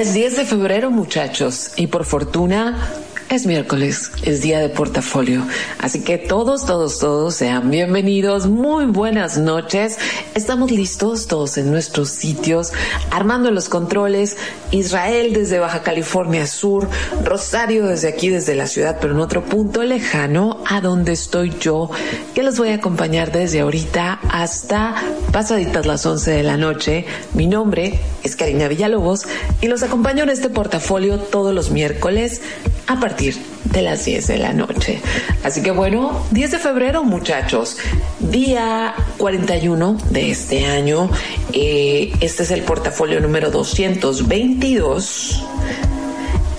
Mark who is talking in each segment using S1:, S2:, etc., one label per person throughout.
S1: Es 10 de febrero, muchachos, y por fortuna es miércoles, es día de portafolio, así que todos, todos, todos sean bienvenidos, muy buenas noches. Estamos listos todos en nuestros sitios, armando los controles. Israel desde Baja California Sur, Rosario desde aquí, desde la ciudad, pero en otro punto lejano a donde estoy yo, que los voy a acompañar desde ahorita hasta pasaditas las 11 de la noche. Mi nombre es Karina Villalobos y los acompaño en este portafolio todos los miércoles a partir de las 10 de la noche. Así que bueno, 10 de febrero muchachos, día 41 de este año. Eh, este es el portafolio número 222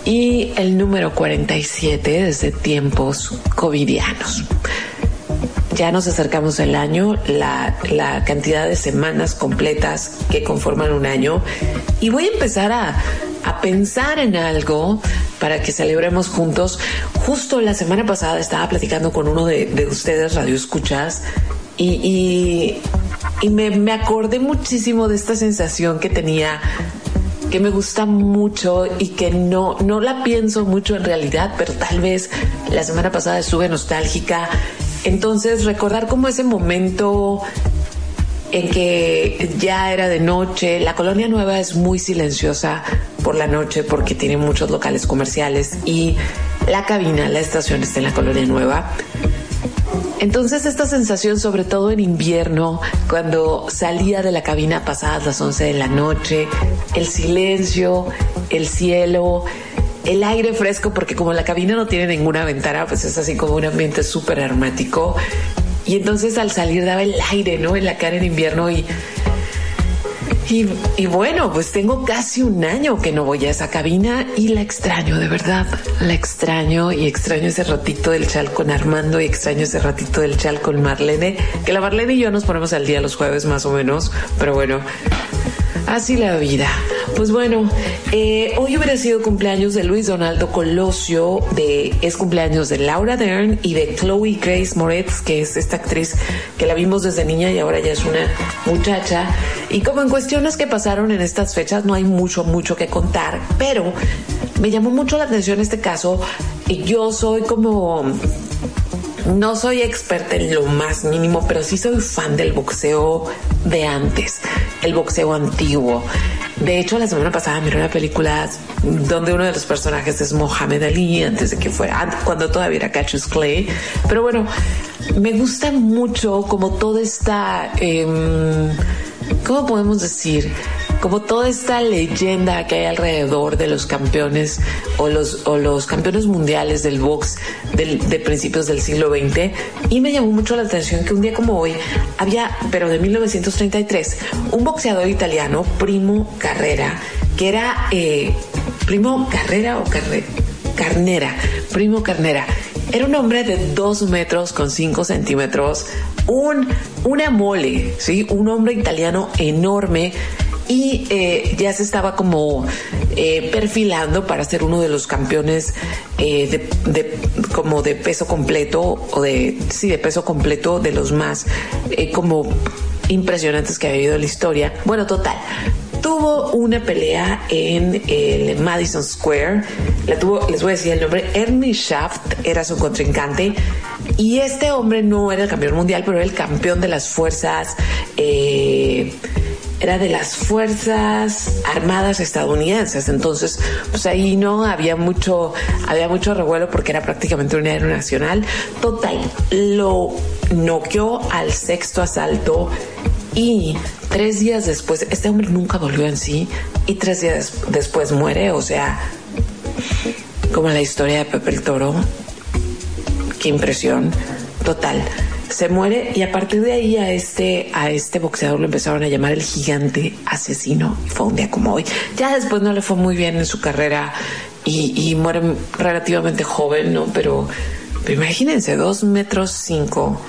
S1: y el número 47 desde tiempos covidianos. Ya nos acercamos al año, la, cantidad de semanas completas que conforman un año y voy a empezar a pensar en algo para que celebremos juntos. Justo la semana pasada estaba platicando con uno de, ustedes, Radio Escuchas, y, y, me, me acordé muchísimo de esta sensación que tenía que me gusta mucho y que no, no la pienso mucho en realidad, pero tal vez la semana pasada estuve nostálgica. Entonces recordar como ese momento en que ya era de noche. La colonia nueva es muy silenciosa por la noche porque tiene muchos locales comerciales y la cabina, la estación está en la colonia nueva. Entonces esta sensación, sobre todo en invierno, cuando salía de la cabina pasadas las 11 de la noche, el silencio, el cielo, el aire fresco, porque como la cabina no tiene ninguna ventana, pues es así como un ambiente súper aromático y entonces al salir daba el aire, ¿no? En la cara en invierno y, y, bueno, pues tengo casi un año que no voy a esa cabina y la extraño, de verdad. La extraño y extraño ese ratito del chal con Armando y extraño ese ratito del chal con Marlene. Que la Marlene y yo nos ponemos al día los jueves más o menos, pero bueno, Así la vida. Pues bueno, eh, hoy hubiera sido cumpleaños de Luis Donaldo Colosio, de, es cumpleaños de Laura Dern y de Chloe Grace Moretz, que es esta actriz que la vimos desde niña y ahora ya es una muchacha. Y como en cuestiones que pasaron en estas fechas no hay mucho, mucho que contar, pero me llamó mucho la atención este caso. Yo soy como no soy experta en lo más mínimo, pero sí soy fan del boxeo de antes, el boxeo antiguo. De hecho, la semana pasada miré una película donde uno de los personajes es Mohamed Ali, antes de que fuera, cuando todavía era Cassius Clay. Pero bueno, me gusta mucho como toda esta, eh, ¿cómo podemos decir? Como toda esta leyenda que hay alrededor de los campeones o los, o los campeones mundiales del box de principios del siglo XX. Y me llamó mucho la atención que un día como hoy había, pero de 1933, un boxeador italiano, Primo Carrera, que era eh, Primo Carrera o Carnera, Primo Carnera. Era un hombre de dos metros con cinco centímetros, un, una mole, ¿sí? Un hombre italiano enorme y eh, ya se estaba como eh, perfilando para ser uno de los campeones eh, de, como de peso completo o de sí de peso completo de los más como impresionantes que ha habido en la historia. Bueno, total. Tuvo una pelea en el Madison Square. La tuvo, les voy a decir el nombre, Ernie Shaft era su contrincante Y este hombre no era el campeón mundial, pero era el campeón de las fuerzas. Era de las Fuerzas Armadas estadounidenses. Entonces, pues ahí no había mucho, había mucho revuelo porque era prácticamente un héroe nacional. Total, lo noqueó al sexto asalto y tres días después, este hombre nunca volvió en sí y tres días después muere, o sea, como la historia de Pepe el Toro. Qué impresión. Total se muere y a partir de ahí a este, a este boxeador lo empezaron a llamar el gigante asesino. Fue un día como hoy. Ya después no le fue muy bien en su carrera y, y muere relativamente joven, ¿no? Pero, pero imagínense, dos metros cinco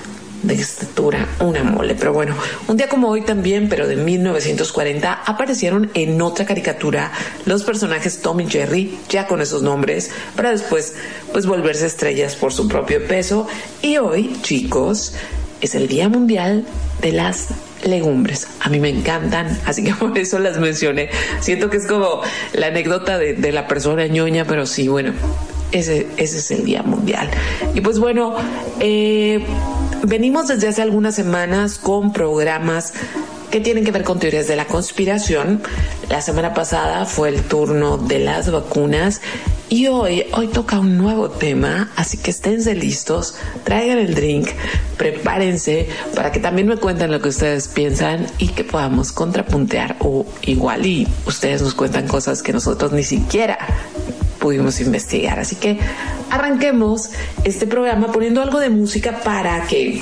S1: de estatura, una mole. Pero bueno, un día como hoy también, pero de 1940, aparecieron en otra caricatura los personajes Tom y Jerry, ya con esos nombres, para después pues volverse estrellas por su propio peso. Y hoy, chicos, es el Día Mundial de las legumbres. A mí me encantan, así que por eso las mencioné. Siento que es como la anécdota de, la persona ñoña, pero sí, bueno, ese, ese es el Día Mundial. Y pues bueno, eh, venimos desde hace algunas semanas con programas que tienen que ver con teorías de la conspiración. La semana pasada fue el turno de las vacunas y hoy, hoy toca un nuevo tema, así que esténse listos, traigan el drink, prepárense para que también me cuenten lo que ustedes piensan y que podamos contrapuntear o igual y ustedes nos cuentan cosas que nosotros ni siquiera pudimos investigar. Así que arranquemos este programa poniendo algo de música para que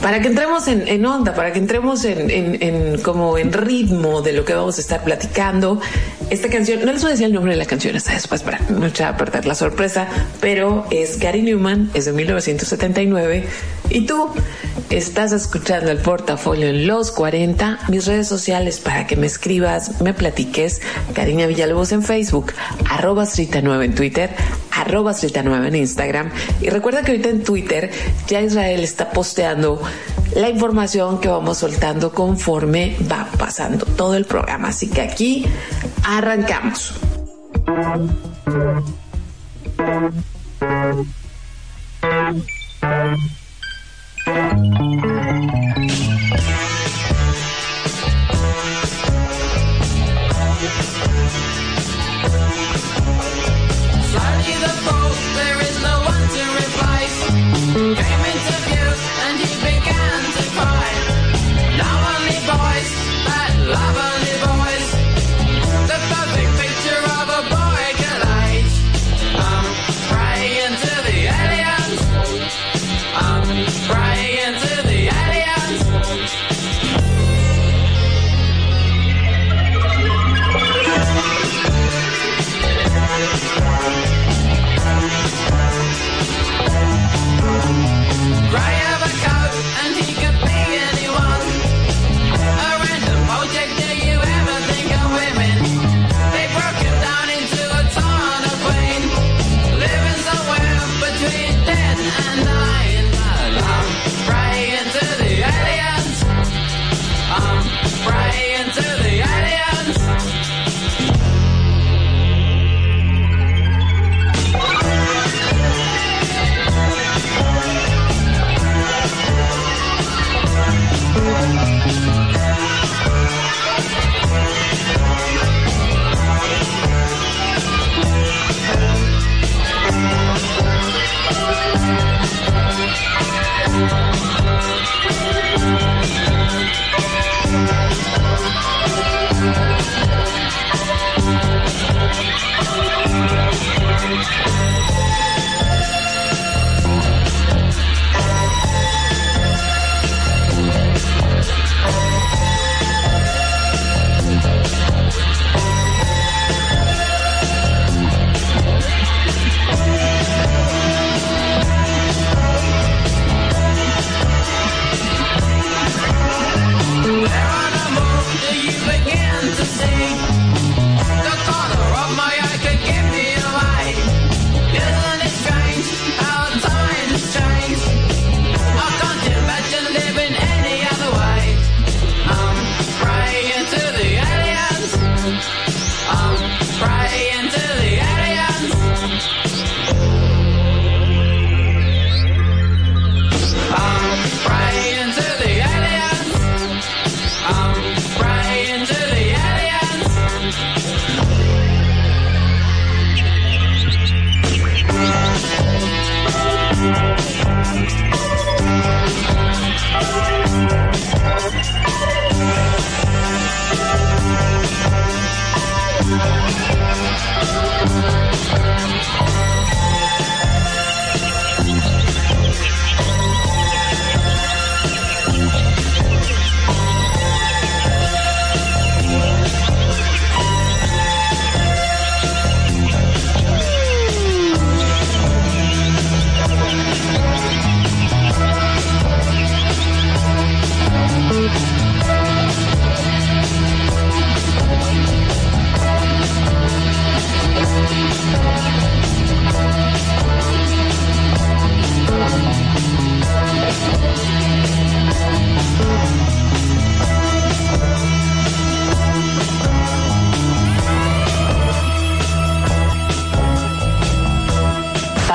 S1: para que entremos en, onda, para que entremos en, como en ritmo de lo que vamos a estar platicando. Esta canción, no les voy a decir el nombre de la canción hasta después para no echar a perder la sorpresa, pero es Gary Newman, es de 1979 y tú Estás escuchando el portafolio en los 40, mis redes sociales para que me escribas, me platiques. Cariña Villalobos en Facebook, arroba 9 en Twitter, arroba 9 en Instagram. Y recuerda que ahorita en Twitter ya Israel está posteando la información que vamos soltando conforme va pasando todo el programa. Así que aquí arrancamos.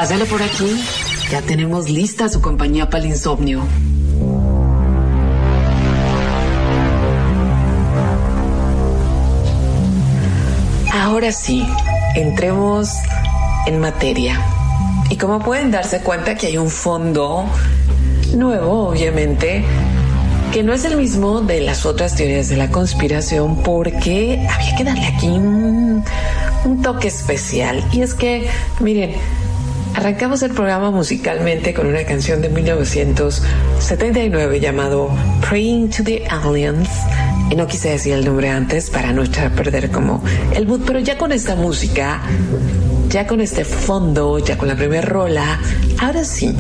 S1: Pásale por aquí. Ya tenemos lista su compañía para el insomnio. Ahora sí, entremos en materia. Y como pueden darse cuenta que hay un fondo nuevo, obviamente, que no es el mismo de las otras teorías de la conspiración porque había que darle aquí un, toque especial. Y es que, miren, arrancamos el programa musicalmente con una canción de 1979 llamado Praying to the Aliens. Y no quise decir el nombre antes para no echar a perder como el mood, pero ya con esta música, ya con este fondo, ya con la primera rola, ahora sí,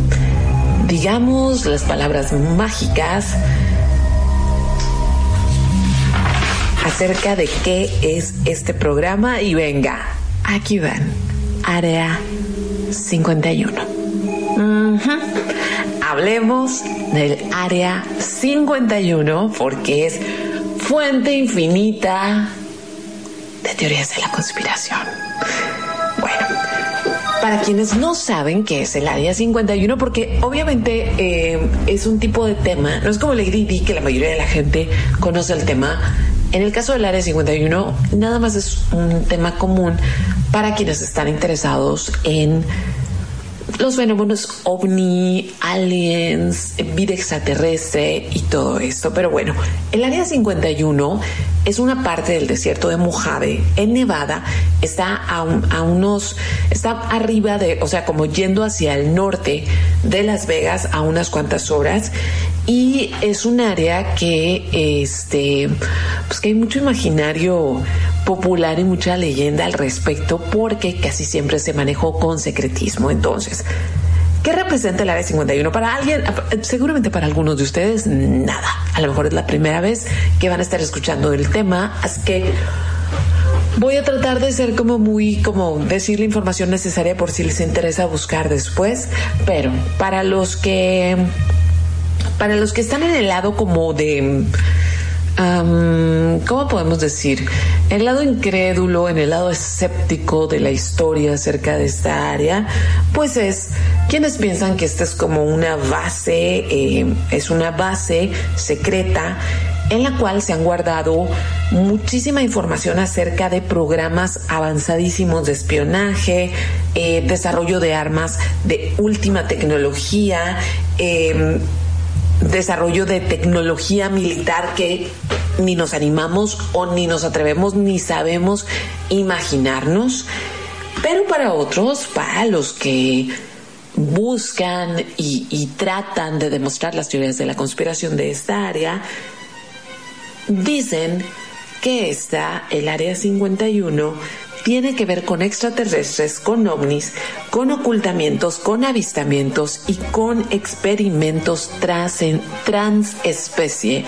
S1: digamos las palabras mágicas acerca de qué es este programa y venga, aquí van, área 51. Hablemos del área 51 porque es fuente infinita de teorías de la conspiración. Bueno, para quienes no saben qué es el área 51, porque obviamente eh, es un tipo de tema, no es como el Di que la mayoría de la gente conoce el tema. En el caso del área 51, nada más es un tema común para quienes están interesados en los fenómenos ovni, aliens, vida extraterrestre y todo esto. Pero bueno, el área 51 es una parte del desierto de Mojave en Nevada. Está a, unos, está arriba de, o sea, como yendo hacia el norte de Las Vegas a unas cuantas horas. Y es un área que, este, pues que hay mucho imaginario popular y mucha leyenda al respecto porque casi siempre se manejó con secretismo. Entonces, ¿Qué representa el área 51? Para alguien, seguramente para algunos de ustedes, nada. A lo mejor es la primera vez que van a estar escuchando el tema, así que voy a tratar de ser como muy, como decir la información necesaria por si les interesa buscar después, pero para los que, para los que están en el lado como de ¿cómo podemos decir? El lado incrédulo, en el lado escéptico de la historia acerca de esta área, pues es quienes piensan que esta es como una base, eh, es una base secreta en la cual se han guardado muchísima información acerca de programas avanzadísimos de espionaje, eh, desarrollo de armas de última tecnología, eh, desarrollo de tecnología militar que ni nos animamos o ni nos atrevemos ni sabemos imaginarnos. Pero para otros, para los que buscan y, tratan de demostrar las teorías de la conspiración de esta área, dicen que está el área 51 tiene que ver con extraterrestres, con ovnis, con ocultamientos, con avistamientos y con experimentos trans, transespecie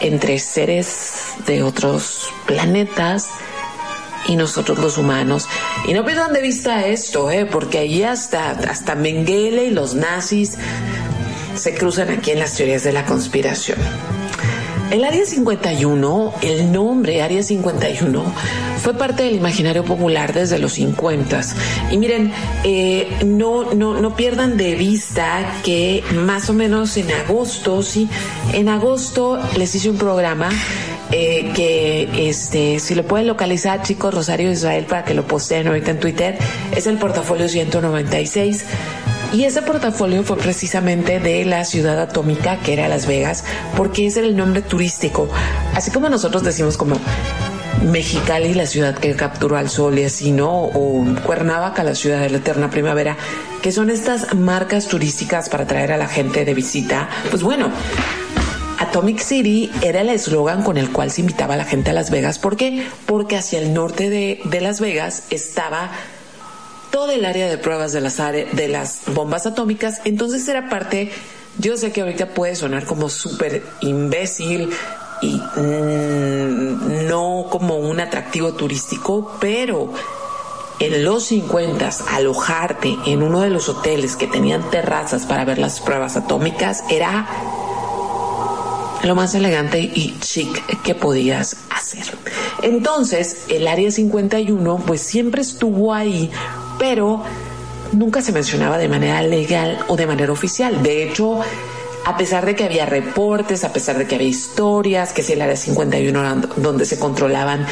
S1: entre seres de otros planetas y nosotros los humanos. Y no pierdan de vista esto, ¿eh? porque ahí hasta, hasta Mengele y los nazis se cruzan aquí en las teorías de la conspiración. El Área 51, el nombre Área 51, fue parte del imaginario popular desde los 50. Y miren, eh, no, no, no pierdan de vista que más o menos en agosto, sí, en agosto les hice un programa eh, que este, si lo pueden localizar, chicos, Rosario Israel, para que lo posteen ahorita en Twitter, es el portafolio 196 y ese portafolio fue precisamente de la ciudad atómica que era Las Vegas, porque ese era el nombre turístico. Así como nosotros decimos como Mexicali, la ciudad que capturó al sol y así, ¿no? O Cuernavaca, la ciudad de la eterna primavera, que son estas marcas turísticas para traer a la gente de visita. Pues bueno, Atomic City era el eslogan con el cual se invitaba a la gente a Las Vegas. ¿Por qué? Porque hacia el norte de, de Las Vegas estaba todo el área de pruebas de las, de las bombas atómicas, entonces era parte, yo sé que ahorita puede sonar como súper imbécil y mm, no como un atractivo turístico, pero en los 50 alojarte en uno de los hoteles que tenían terrazas para ver las pruebas atómicas era lo más elegante y chic que podías hacer. Entonces, el área 51 pues siempre estuvo ahí pero nunca se mencionaba de manera legal o de manera oficial. De hecho, a pesar de que había reportes, a pesar de que había historias, que si el área 51 era donde se controlaban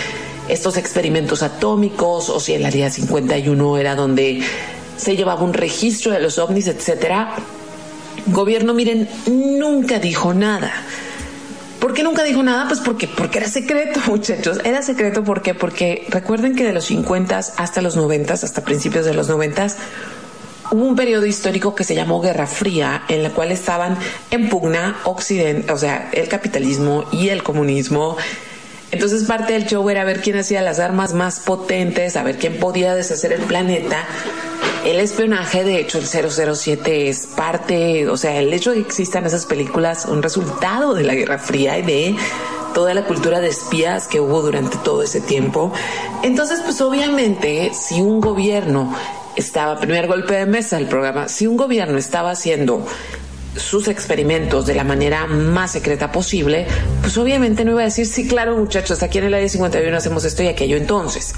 S1: estos experimentos atómicos o si el área 51 era donde se llevaba un registro de los ovnis, etcétera. Gobierno, miren, nunca dijo nada. ¿Por qué nunca dijo nada? Pues porque, porque era secreto, muchachos. Era secreto ¿por qué? porque recuerden que de los 50 hasta los 90, hasta principios de los 90, hubo un periodo histórico que se llamó Guerra Fría, en la cual estaban en pugna Occidente, o sea, el capitalismo y el comunismo. Entonces parte del show era ver quién hacía las armas más potentes, a ver quién podía deshacer el planeta el espionaje, de hecho, el 007 es parte, o sea, el hecho de que existan esas películas, un resultado de la Guerra Fría y de toda la cultura de espías que hubo durante todo ese tiempo. Entonces, pues obviamente, si un gobierno estaba, primer golpe de mesa del programa, si un gobierno estaba haciendo sus experimentos de la manera más secreta posible, pues obviamente no iba a decir, sí, claro, muchachos, aquí en el área 51 hacemos esto y aquello entonces.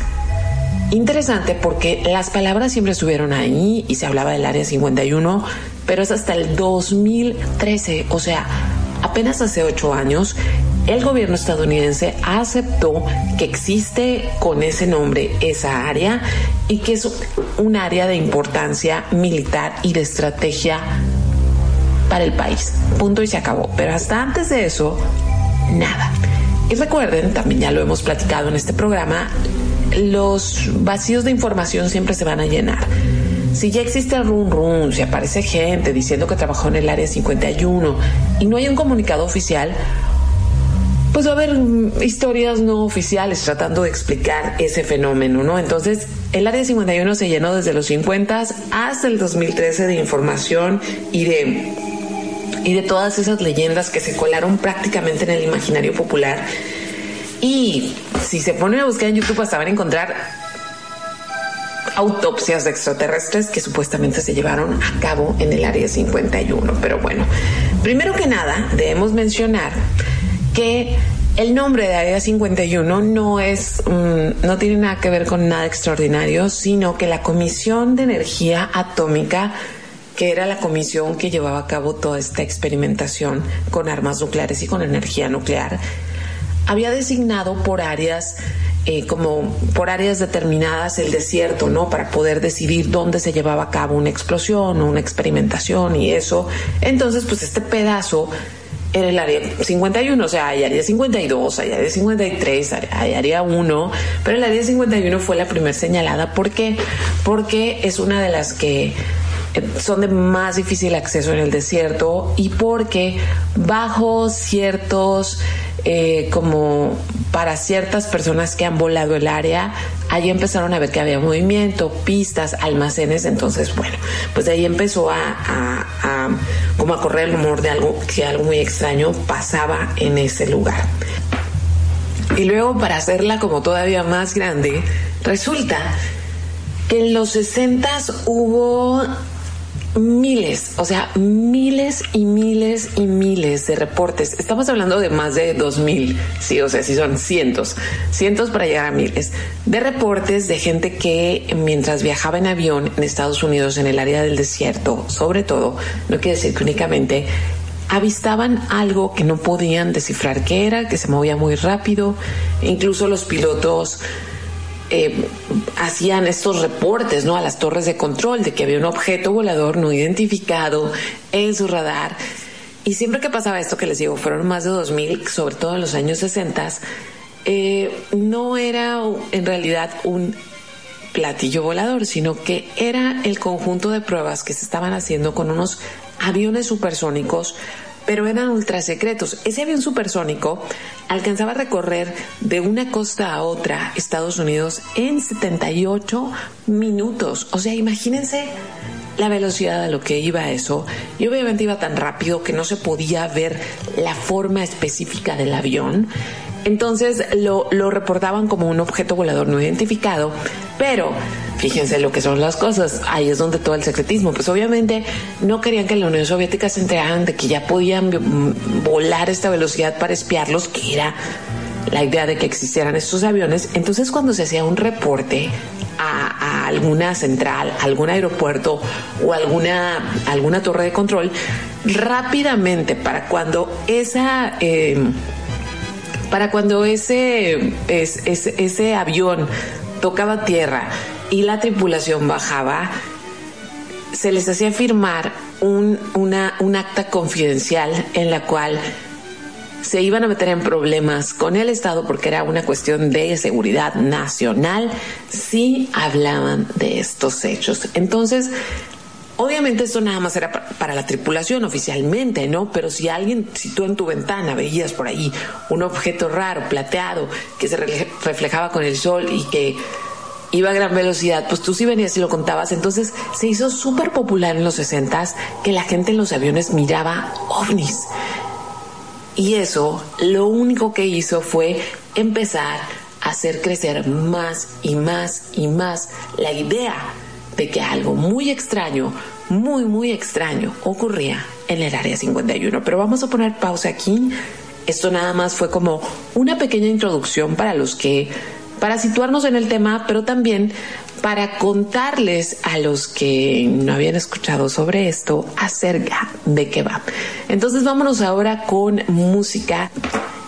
S1: Interesante porque las palabras siempre estuvieron ahí y se hablaba del área 51, pero es hasta el 2013, o sea, apenas hace ocho años, el gobierno estadounidense aceptó que existe con ese nombre esa área y que es un área de importancia militar y de estrategia para el país. Punto y se acabó. Pero hasta antes de eso, nada. Y recuerden, también ya lo hemos platicado en este programa, los vacíos de información siempre se van a llenar. Si ya existe el run run, si aparece gente diciendo que trabajó en el área 51 y no hay un comunicado oficial, pues va a haber historias no oficiales tratando de explicar ese fenómeno, ¿no? Entonces, el área 51 se llenó desde los 50 hasta el 2013 de información y de y de todas esas leyendas que se colaron prácticamente en el imaginario popular y si se ponen a buscar en YouTube hasta van a encontrar autopsias de extraterrestres que supuestamente se llevaron a cabo en el área 51. Pero bueno, primero que nada debemos mencionar que el nombre de Área 51 no es, mm, no tiene nada que ver con nada extraordinario, sino que la Comisión de Energía Atómica, que era la comisión que llevaba a cabo toda esta experimentación con armas nucleares y con energía nuclear, había designado por áreas eh, como por áreas determinadas el desierto, ¿no? Para poder decidir dónde se llevaba a cabo una explosión o una experimentación y eso. Entonces, pues este pedazo era el área 51, o sea, hay área 52, hay área 53, hay área 1, pero el área 51 fue la primera señalada. ¿Por qué? Porque es una de las que son de más difícil acceso en el desierto y porque bajo ciertos eh, como para ciertas personas que han volado el área, allí empezaron a ver que había movimiento, pistas, almacenes, entonces bueno, pues de ahí empezó a, como a correr el rumor de algo que algo muy extraño pasaba en ese lugar. Y luego para hacerla como todavía más grande, resulta que en los 60 hubo miles, o sea, miles y miles y miles de reportes. Estamos hablando de más de dos mil, sí, o sea, sí son cientos, cientos para llegar a miles de reportes de gente que mientras viajaba en avión en Estados Unidos, en el área del desierto, sobre todo, no quiere decir que únicamente avistaban algo que no podían descifrar qué era, que se movía muy rápido, incluso los pilotos eh, hacían estos reportes ¿no? a las torres de control de que había un objeto volador no identificado en su radar. Y siempre que pasaba esto que les digo, fueron más de 2.000, sobre todo en los años 60, eh, no era en realidad un platillo volador, sino que era el conjunto de pruebas que se estaban haciendo con unos aviones supersónicos pero eran ultra secretos. Ese avión supersónico alcanzaba a recorrer de una costa a otra Estados Unidos en 78 minutos. O sea, imagínense la velocidad a lo que iba eso y obviamente iba tan rápido que no se podía ver la forma específica del avión. Entonces lo, lo reportaban como un objeto volador no identificado, pero Fíjense lo que son las cosas. Ahí es donde todo el secretismo. Pues obviamente no querían que la Unión Soviética se enteraran de que ya podían volar esta velocidad para espiarlos, que era la idea de que existieran estos aviones. Entonces cuando se hacía un reporte a, a alguna central, algún aeropuerto o alguna, alguna torre de control, rápidamente para cuando esa... Em, para cuando ese, ese avión tocaba tierra y la tripulación bajaba, se les hacía firmar un, una, un acta confidencial en la cual se iban a meter en problemas con el Estado porque era una cuestión de seguridad nacional si hablaban de estos hechos. Entonces, Obviamente esto nada más era para la tripulación oficialmente, ¿no? Pero si alguien, si tú en tu ventana veías por ahí un objeto raro, plateado, que se reflejaba con el sol y que iba a gran velocidad, pues tú sí venías y lo contabas. Entonces se hizo súper popular en los 60 que la gente en los aviones miraba ovnis. Y eso lo único que hizo fue empezar a hacer crecer más y más y más la idea de que algo muy extraño, muy, muy extraño ocurría en el área 51. Pero vamos a poner pausa aquí. Esto nada más fue como una pequeña introducción para los que, para situarnos en el tema, pero también para contarles a los que no habían escuchado sobre esto acerca de qué va. Entonces vámonos ahora con música.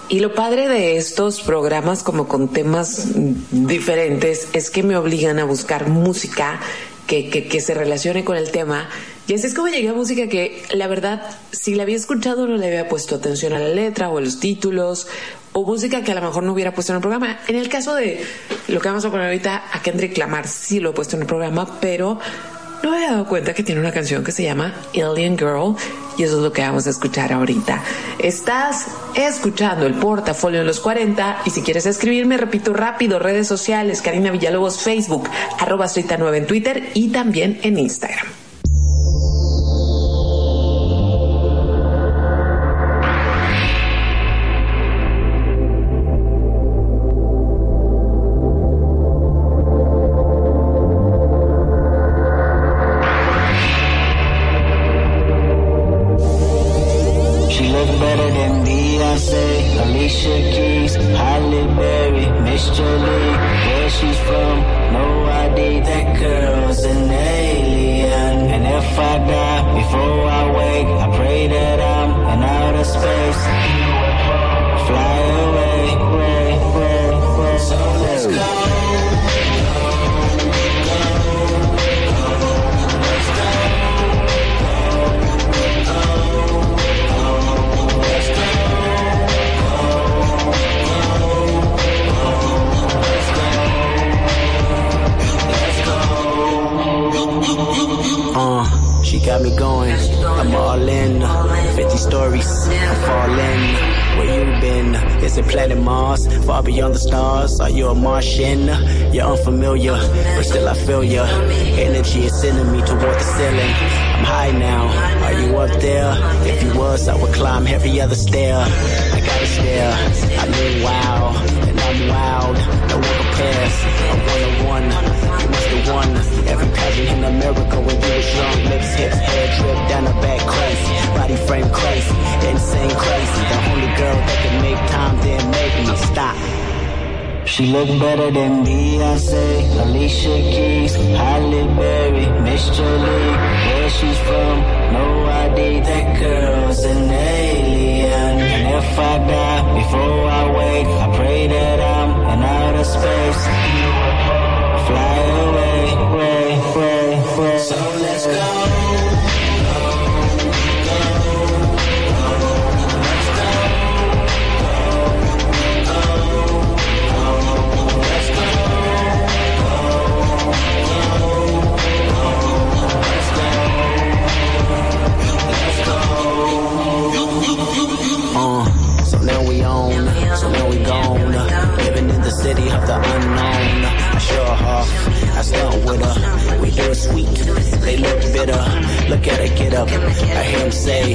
S1: Y lo padre de estos programas como con temas diferentes es que me obligan a buscar música que, que, se relacione con el tema. Y así es como llegué a música que la verdad, si la había escuchado no le había puesto atención a la letra o a los títulos, o música que a lo mejor no hubiera puesto en el programa. En el caso de lo que vamos a poner ahorita, a Kendrick Lamar sí lo he puesto en el programa, pero no me había dado cuenta que tiene una canción que se llama Alien Girl y eso es lo que vamos a escuchar ahorita. Estás escuchando el portafolio de los 40 y si quieres escribirme, repito rápido, redes sociales, Karina Villalobos, Facebook, arroba 9 en Twitter y también en Instagram.
S2: Martian. You're unfamiliar, but still I feel ya. Energy is sending me toward the ceiling. I'm high now. Are you up there? If you was, I would climb every other stair. I gotta stare. I live wow, and I'm wild. No one compares. I'm one on one. You must the one. Every pageant in America when you was young. Lips, hips, hair drip down the back, crazy. Body frame crazy, insane crazy. The only girl that can make time, then maybe stop. She look better than Beyonce, Alicia Keys, Halle Berry, Mr. Lee. Where she's from, no idea. That girl's an alien. And if I die before I wake, I pray that I'm in outer space. Fly away, the unknown. I show her I stunt with her. We do it sweet, they look bitter. Look at her get up. I hear him say,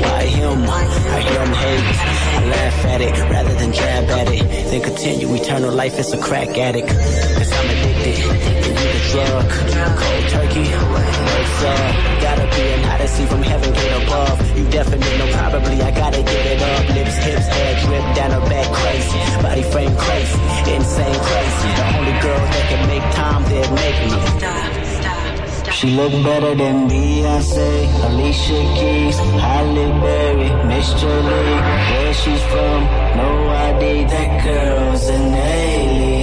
S2: Why him? I hear him hate. I laugh at it rather than jab at it. Then continue eternal life as a crack addict. Cause I'm addicted drug. Cold turkey, What's up. Gotta be an odyssey from heaven Get above. You
S1: definitely no, probably I
S2: gotta get it up. Lips, hips, hair drip down her back crazy. Body frame crazy, insane crazy. The only girl that can make time that make me.
S3: She look better than Beyonce, Alicia Keys, Halle Berry, Mr. Lee. Where she's from,
S1: no idea. That girl's an alien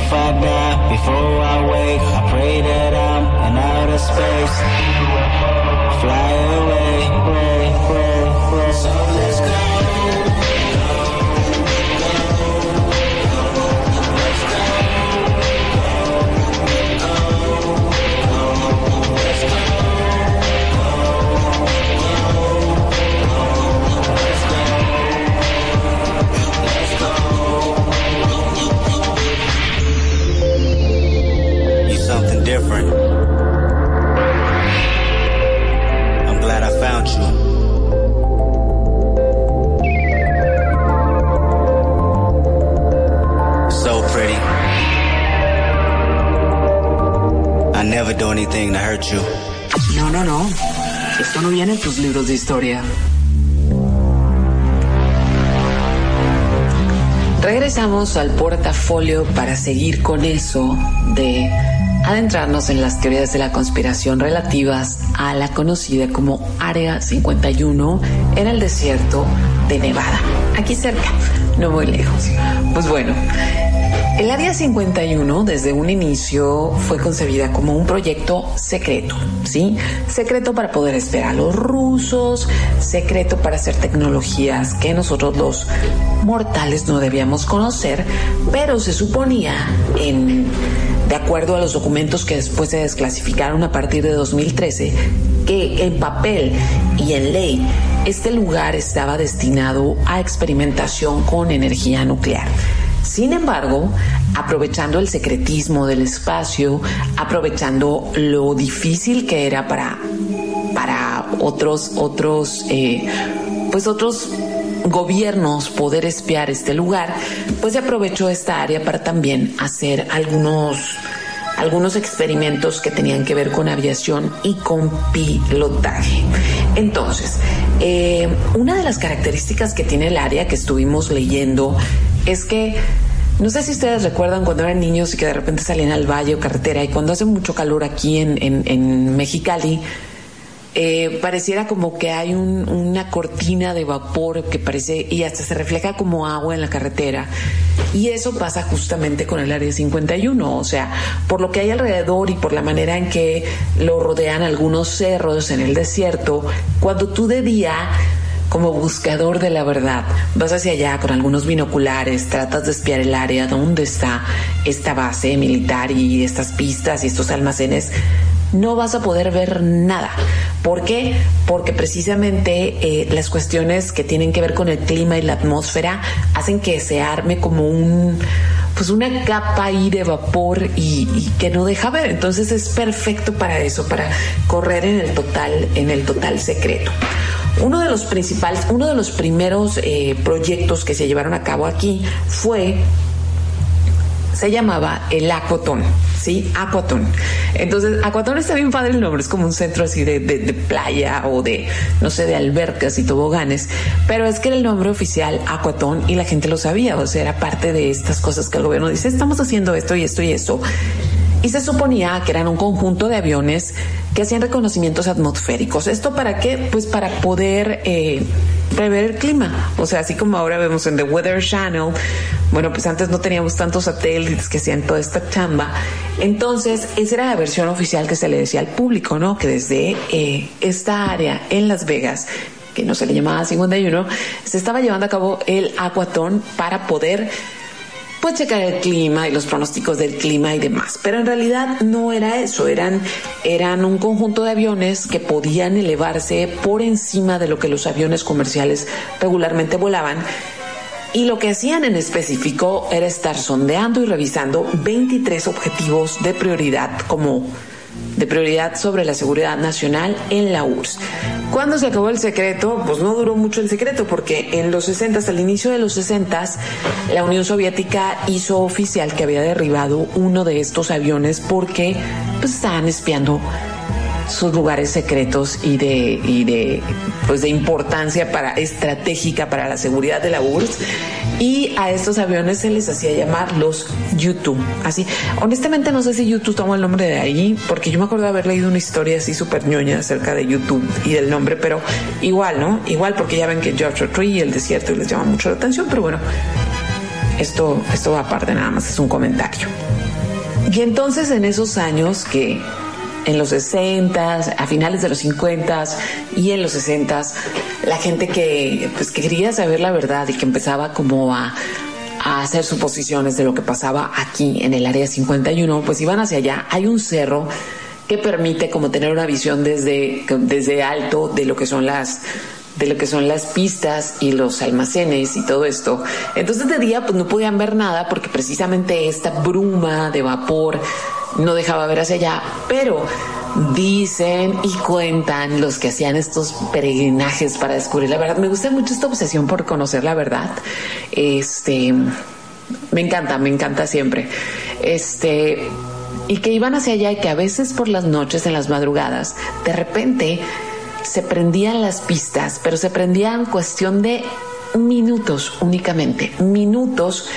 S1: off
S3: at before I wake. I pray that I'm in outer space. Fly away.
S1: Regresamos al portafolio para seguir con eso de adentrarnos en las teorías de la conspiración relativas a la conocida como Área 51 en el desierto de Nevada, aquí cerca, no muy lejos. Pues bueno, el Área 51 desde un inicio fue concebida como un proyecto secreto, ¿sí? Secreto para poder esperar a los rusos, secreto para hacer tecnologías que nosotros los mortales no debíamos conocer, pero se suponía de acuerdo a los documentos que después se desclasificaron a partir de 2013, que en papel y en ley este lugar estaba destinado a experimentación con energía nuclear. Sin embargo, aprovechando el secretismo del espacio, aprovechando lo difícil que era para, para otros, otros, eh, pues otros gobiernos poder espiar este lugar, pues se aprovechó esta área para también hacer algunos algunos experimentos que tenían que ver con aviación y con pilotaje. Entonces, eh, una de las características que tiene el área que estuvimos leyendo es que no sé si ustedes recuerdan cuando eran niños y que de repente salían al valle o carretera y cuando hace mucho calor aquí en, en, en Mexicali, eh, pareciera como que hay un, una cortina de vapor que parece y hasta se refleja como agua en la carretera. Y eso pasa justamente con el área 51, o sea, por lo que hay alrededor y por la manera en que lo rodean algunos cerros en el desierto, cuando tú de día como buscador de la verdad. Vas hacia allá con algunos binoculares, tratas de espiar el área donde está esta base militar y estas pistas y estos almacenes. No vas a poder ver nada. ¿Por qué? Porque precisamente eh, las cuestiones que tienen que ver con el clima y la atmósfera hacen que se arme como un pues una capa ahí de vapor y, que no deja ver. Entonces es perfecto para eso, para correr en el total, en el total secreto. Uno de los principales, uno de los primeros eh, proyectos que se llevaron a cabo aquí fue, se llamaba el Aquatón, ¿sí? Aquatón. Entonces, Aquatón está bien padre el nombre, es como un centro así de, playa o de, no sé, de albercas y toboganes, pero es que era el nombre oficial Aquatón y la gente lo sabía, o sea, era parte de estas cosas que el gobierno dice, estamos haciendo esto y esto y esto. Y se suponía que eran un conjunto de aviones que hacían reconocimientos atmosféricos. ¿Esto para qué? Pues para poder eh, prever el clima. O sea, así como ahora vemos en The Weather Channel, bueno, pues antes no teníamos tantos satélites que hacían toda esta chamba. Entonces, esa era la versión oficial que se le decía al público, ¿no? Que desde eh, esta área en Las Vegas que no se le llamaba 51, se estaba llevando a cabo el Aquatón para poder pues checar el clima y los pronósticos del clima y demás. Pero en realidad no era eso, eran, eran un conjunto de aviones que podían elevarse por encima de lo que los aviones comerciales regularmente volaban. Y lo que hacían en específico era estar sondeando y revisando 23 objetivos de prioridad como de prioridad sobre la seguridad nacional en la URSS. Cuando se acabó el secreto, pues no duró mucho el secreto, porque en los 60, al inicio de los 60, la Unión Soviética hizo oficial que había derribado uno de estos aviones porque pues, estaban espiando sus lugares secretos y de, pues de importancia para, estratégica para la seguridad de la URSS. Y a estos aviones se les hacía llamar los YouTube. Así, honestamente no sé si YouTube tomó el nombre de ahí, porque yo me acuerdo de haber leído una historia así súper ñoña acerca de YouTube y del nombre, pero igual, ¿no? Igual porque ya ven que George Tree y el desierto les llama mucho la atención, pero bueno, esto, esto aparte nada más es un comentario. Y entonces en esos años que en los 60, a finales de los 50 y en los 60, la gente que, pues, que quería saber la verdad y que empezaba como a, a hacer suposiciones de lo que pasaba aquí en el área 51, pues iban hacia allá. Hay un cerro que permite como tener una visión desde, desde alto de lo que son las de lo que son las pistas y los almacenes y todo esto. Entonces de día pues no podían ver nada porque precisamente esta bruma de vapor no dejaba ver hacia allá, pero dicen y cuentan los que hacían estos peregrinajes para descubrir la verdad. Me gusta mucho esta obsesión por conocer la verdad. Este me encanta, me encanta siempre. Este y que iban hacia allá y que a veces por las noches en las madrugadas, de repente se prendían las pistas, pero se prendían cuestión de minutos únicamente, minutos,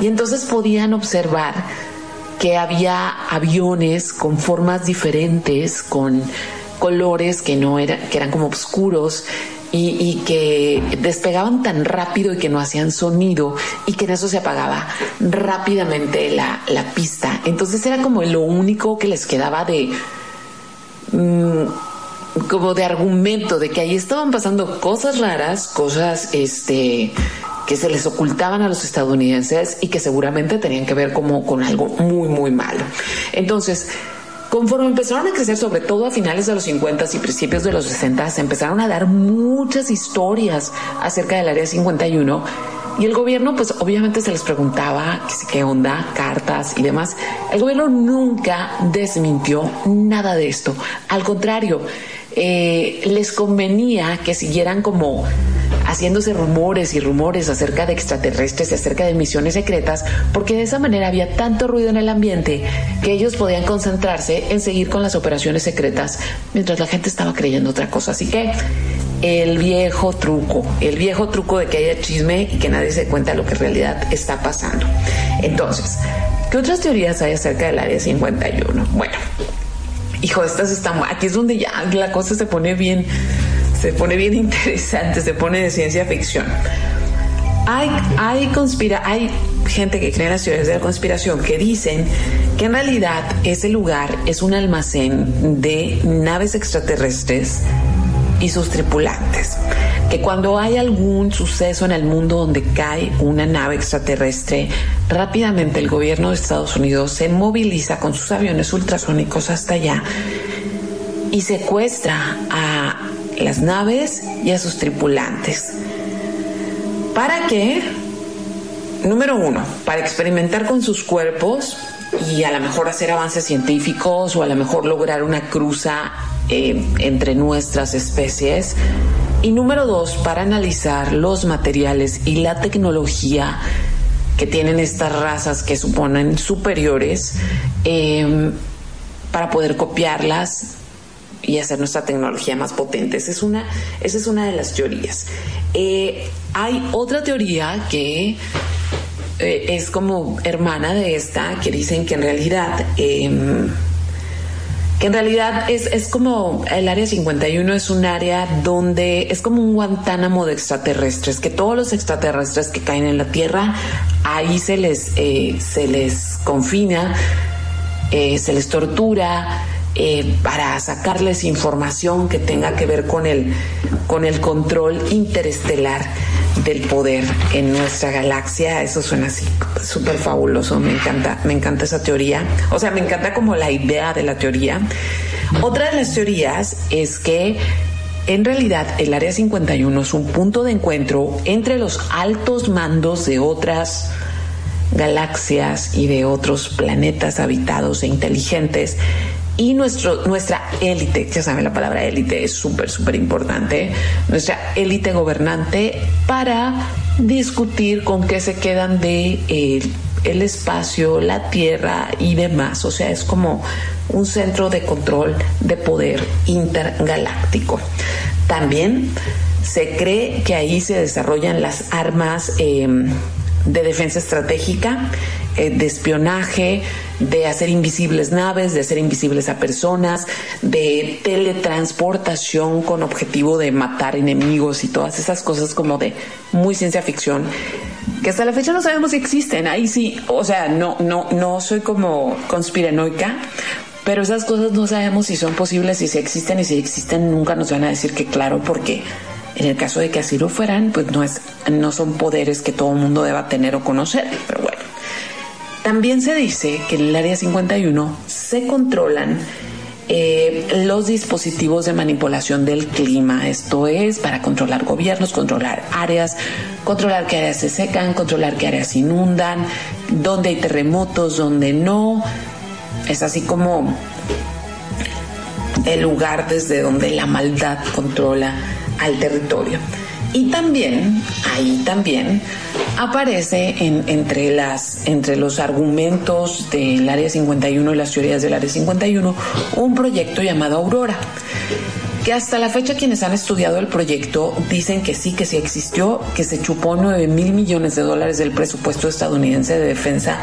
S1: y entonces podían observar que había aviones con formas diferentes, con colores que no eran, que eran como oscuros y, que despegaban tan rápido y que no hacían sonido y que en eso se apagaba rápidamente la, pista. Entonces era como lo único que les quedaba de... Mm, como de argumento de que ahí estaban pasando cosas raras, cosas este que se les ocultaban a los estadounidenses y que seguramente tenían que ver como con algo muy muy malo. Entonces, Conforme empezaron a crecer, sobre todo a finales de los 50 y principios de los 60, se empezaron a dar muchas historias acerca del Área 51 y el gobierno, pues obviamente se les preguntaba qué onda, cartas y demás. El gobierno nunca desmintió nada de esto. Al contrario, eh, les convenía que siguieran como haciéndose rumores y rumores acerca de extraterrestres y acerca de misiones secretas, porque de esa manera había tanto ruido en el ambiente que ellos podían concentrarse en seguir con las operaciones secretas mientras la gente estaba creyendo otra cosa. Así que el viejo truco, el viejo truco de que haya chisme y que nadie se cuenta lo que en realidad está pasando. Entonces, ¿qué otras teorías hay acerca del área 51? Bueno, hijo, estas están, aquí es donde ya la cosa se pone bien, se pone bien interesante, se pone de ciencia ficción. Hay, hay, conspira, hay gente que cree en las teorías de la conspiración que dicen que en realidad ese lugar es un almacén de naves extraterrestres y sus tripulantes. Que cuando hay algún suceso en el mundo donde cae una nave extraterrestre, rápidamente el gobierno de Estados Unidos se moviliza con sus aviones ultrasónicos hasta allá y secuestra a las naves y a sus tripulantes. ¿Para qué? Número uno, para experimentar con sus cuerpos y a lo mejor hacer avances científicos o a lo mejor lograr una cruza eh, entre nuestras especies. Y número dos, para analizar los materiales y la tecnología que tienen estas razas que suponen superiores eh, para poder copiarlas y hacer nuestra tecnología más potente. Esa es una, esa es una de las teorías. Eh, hay otra teoría que es como hermana de esta, que dicen que en realidad em, que en realidad es, es como el área 51 es un área donde es como un Guantánamo de extraterrestres, que todos los extraterrestres que caen en la Tierra, ahí se les, eh, se les confina, eh, se les tortura, eh, para sacarles información que tenga que ver con el, con el control interestelar del poder en nuestra galaxia. Eso suena así súper fabuloso. Me encanta, me encanta esa teoría. O sea, me encanta como la idea de la teoría. Otra de las teorías es que en realidad el Área 51 es un punto de encuentro entre los altos mandos de otras galaxias y de otros planetas habitados e inteligentes y nuestro, nuestra élite, ya saben, la palabra élite es súper, súper importante, nuestra élite gobernante para discutir con qué se quedan de el espacio, la tierra y demás. O sea, es como un centro de control de poder intergaláctico. También se cree que ahí se desarrollan las armas em, de defensa estratégica, eh, de espionaje, de hacer invisibles naves, de hacer invisibles a personas, de teletransportación con objetivo de matar enemigos y todas esas cosas como de muy ciencia ficción que hasta la fecha no sabemos si existen. Ahí sí, o sea, no no no soy como conspiranoica, pero esas cosas no sabemos si son posibles y si existen y si existen nunca nos van a decir que claro porque en el caso de que así lo fueran, pues no es no son poderes que todo el mundo deba tener o conocer, pero bueno. También se dice que en el área 51 se controlan eh, los dispositivos de manipulación del clima. Esto es para controlar gobiernos, controlar áreas, controlar qué áreas se secan, controlar qué áreas inundan, dónde hay terremotos, dónde no. Es así como el lugar desde donde la maldad controla al territorio. Y también, ahí también, aparece en, entre, entre los argumentos del Área 51 y las teorías del Área 51 un proyecto llamado Aurora que hasta la fecha quienes han estudiado el proyecto dicen que sí, que sí existió, que se chupó 9 mil millones de dólares del presupuesto estadounidense de defensa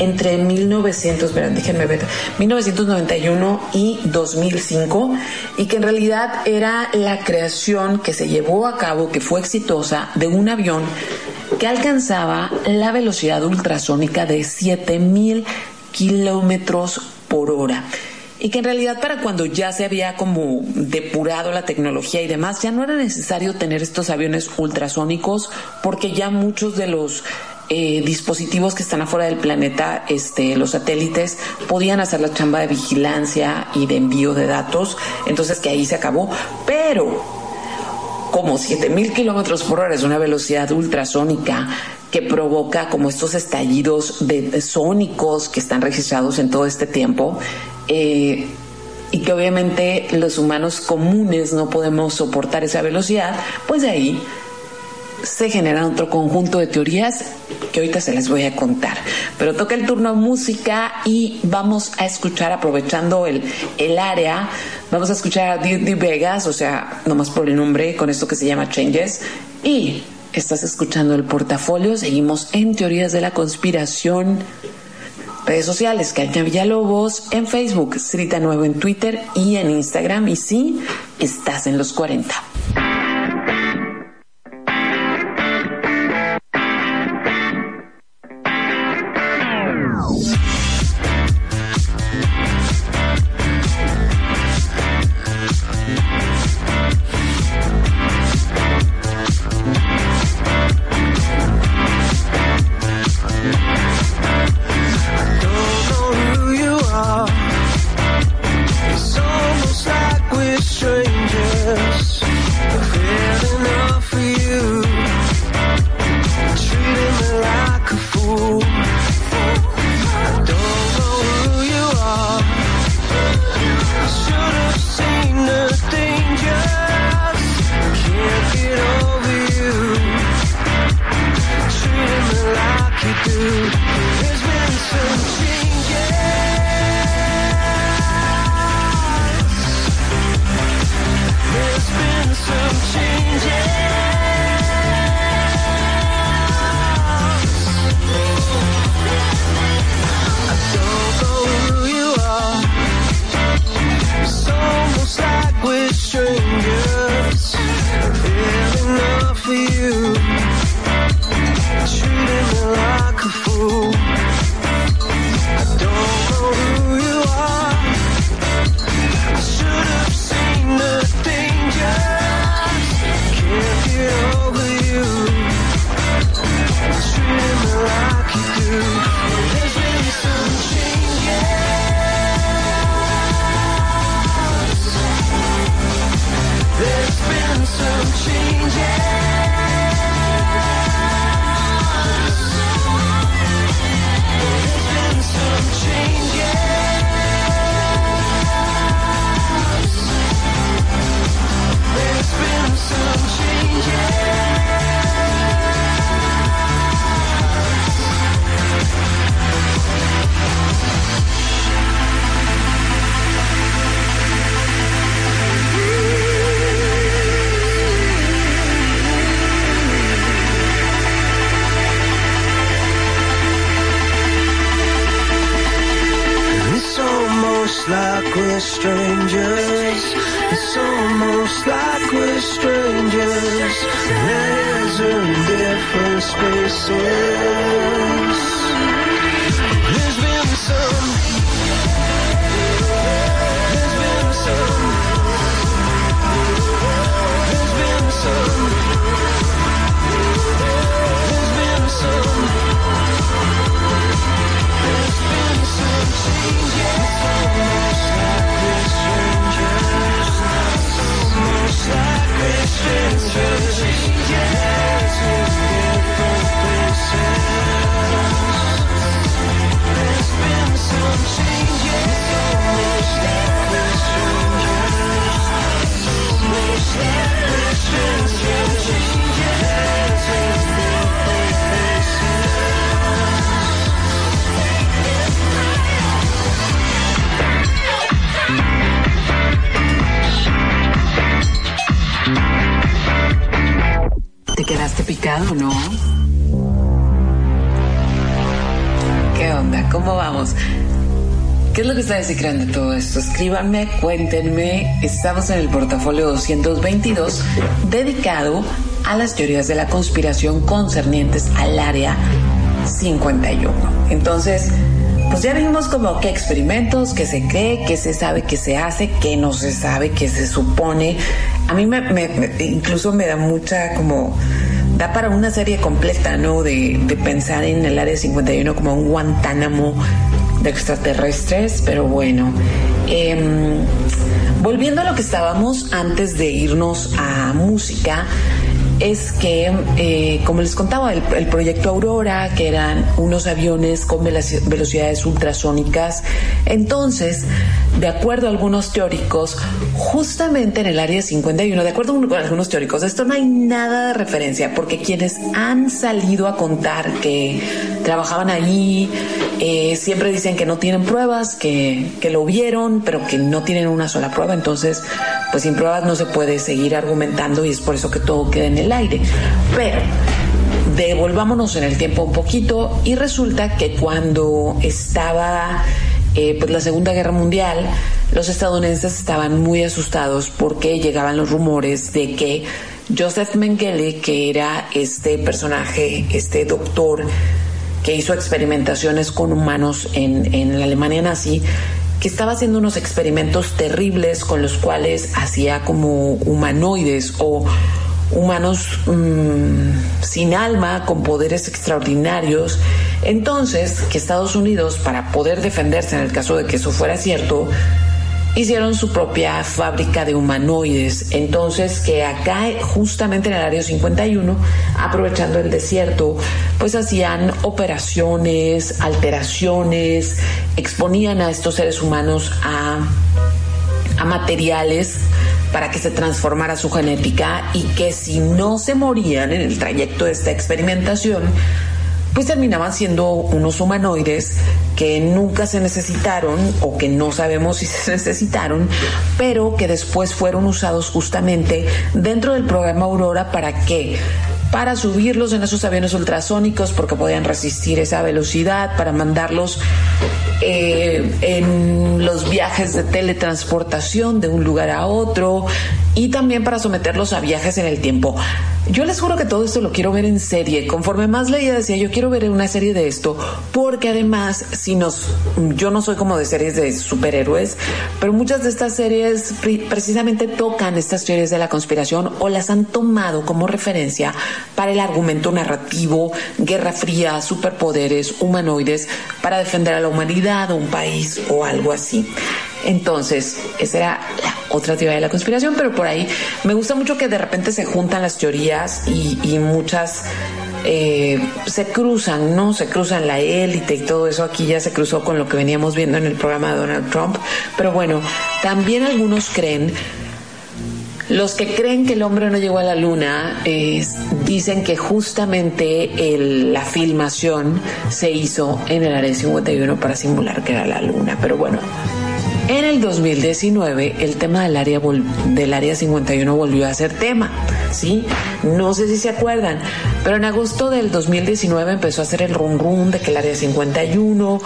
S1: entre 1900, verán, déjenme ver, 1991 y 2005 y que en realidad era la creación que se llevó a cabo, que fue exitosa, de un avión que alcanzaba la velocidad ultrasónica de 7000 kilómetros por hora. Y que en realidad para cuando ya se había como depurado la tecnología y demás, ya no era necesario tener estos aviones ultrasónicos porque ya muchos de los eh, dispositivos que están afuera del planeta, este, los satélites, podían hacer la chamba de vigilancia y de envío de datos, entonces que ahí se acabó, pero como 7000 kilómetros por hora es una velocidad ultrasónica que provoca como estos estallidos de, sónicos que están registrados en todo este tiempo eh, y que obviamente los humanos comunes no podemos soportar esa velocidad, pues de ahí se genera otro conjunto de teorías que ahorita se les voy a contar. Pero toca el turno música y vamos a escuchar, aprovechando el, el área, vamos a escuchar a Didi Vegas, o sea, nomás por el nombre, con esto que se llama Changes. Y estás escuchando el portafolio, seguimos en teorías de la conspiración. Redes sociales, Caña Villalobos, en Facebook, Srita Nuevo en Twitter y en Instagram. Y sí, estás en los 40. No? ¿Qué onda? ¿Cómo vamos? ¿Qué es lo que ustedes se creen de todo esto? Escríbanme, cuéntenme. Estamos en el portafolio 222 dedicado a las teorías de la conspiración concernientes al área 51. Entonces, pues ya vimos como qué experimentos, qué se cree, qué se sabe que se hace, qué no se sabe, qué se supone. A mí me- incluso me da mucha como da para una serie completa, ¿no? De, pensar en el área 51 como un Guantánamo de extraterrestres, pero bueno. Em, volviendo a lo que estábamos antes de irnos a música, es que, eh, como les contaba, el, proyecto Aurora, que eran unos aviones con velocidades ultrasónicas, entonces, de acuerdo a algunos teóricos, justamente en el área 51, de acuerdo con algunos teóricos, de esto no hay nada de referencia, porque quienes han salido a contar que trabajaban ahí, eh, siempre dicen que no tienen pruebas, que, que lo vieron, pero que no tienen una sola prueba, entonces, pues sin pruebas no se puede seguir argumentando y es por eso que todo queda en el aire. Pero devolvámonos en el tiempo un poquito y resulta que cuando estaba eh, pues la Segunda Guerra Mundial, los estadounidenses estaban muy asustados porque llegaban los rumores de que Joseph Mengele, que era este personaje, este doctor que hizo experimentaciones con humanos en, en la Alemania nazi, que estaba haciendo unos experimentos terribles con los cuales hacía como humanoides o humanos mm, sin alma, con poderes extraordinarios. Entonces, que Estados Unidos, para poder defenderse en el caso de que eso fuera cierto, hicieron su propia fábrica de humanoides. Entonces, que acá, justamente en el área 51, aprovechando el desierto, pues hacían operaciones, alteraciones, exponían a estos seres humanos a, a materiales para que se transformara su genética y que si no se morían en el trayecto de esta experimentación, pues terminaban siendo unos humanoides que nunca se necesitaron o que no sabemos si se necesitaron, pero que después fueron usados justamente dentro del programa Aurora para qué? Para subirlos en esos aviones ultrasónicos porque podían resistir esa velocidad, para mandarlos eh, en los viajes de teletransportación de un lugar a otro y también para someterlos a viajes en el tiempo. Yo les juro que todo esto lo quiero ver en serie. Conforme más leía decía, yo quiero ver una serie de esto, porque además, si nos, yo no soy como de series de superhéroes, pero muchas de estas series pre- precisamente tocan estas teorías de la conspiración o las han tomado como referencia para el argumento narrativo, guerra fría, superpoderes, humanoides, para defender a la humanidad un país o algo así. Entonces, esa era la otra teoría de la conspiración, pero por ahí me gusta mucho que de repente se juntan las teorías y, y muchas eh, se cruzan, ¿no? Se cruzan la élite y todo eso. Aquí ya se cruzó con lo que veníamos viendo en el programa de Donald Trump. Pero bueno, también algunos creen los que creen que el hombre no llegó a la luna eh, dicen que justamente la filmación se hizo en el área 51 para simular que era la luna. Pero bueno, En el 2019 el tema del área, del área 51 volvió a ser tema, ¿sí? No sé si se acuerdan, pero en agosto del 2019 empezó a hacer el run run de que el área 51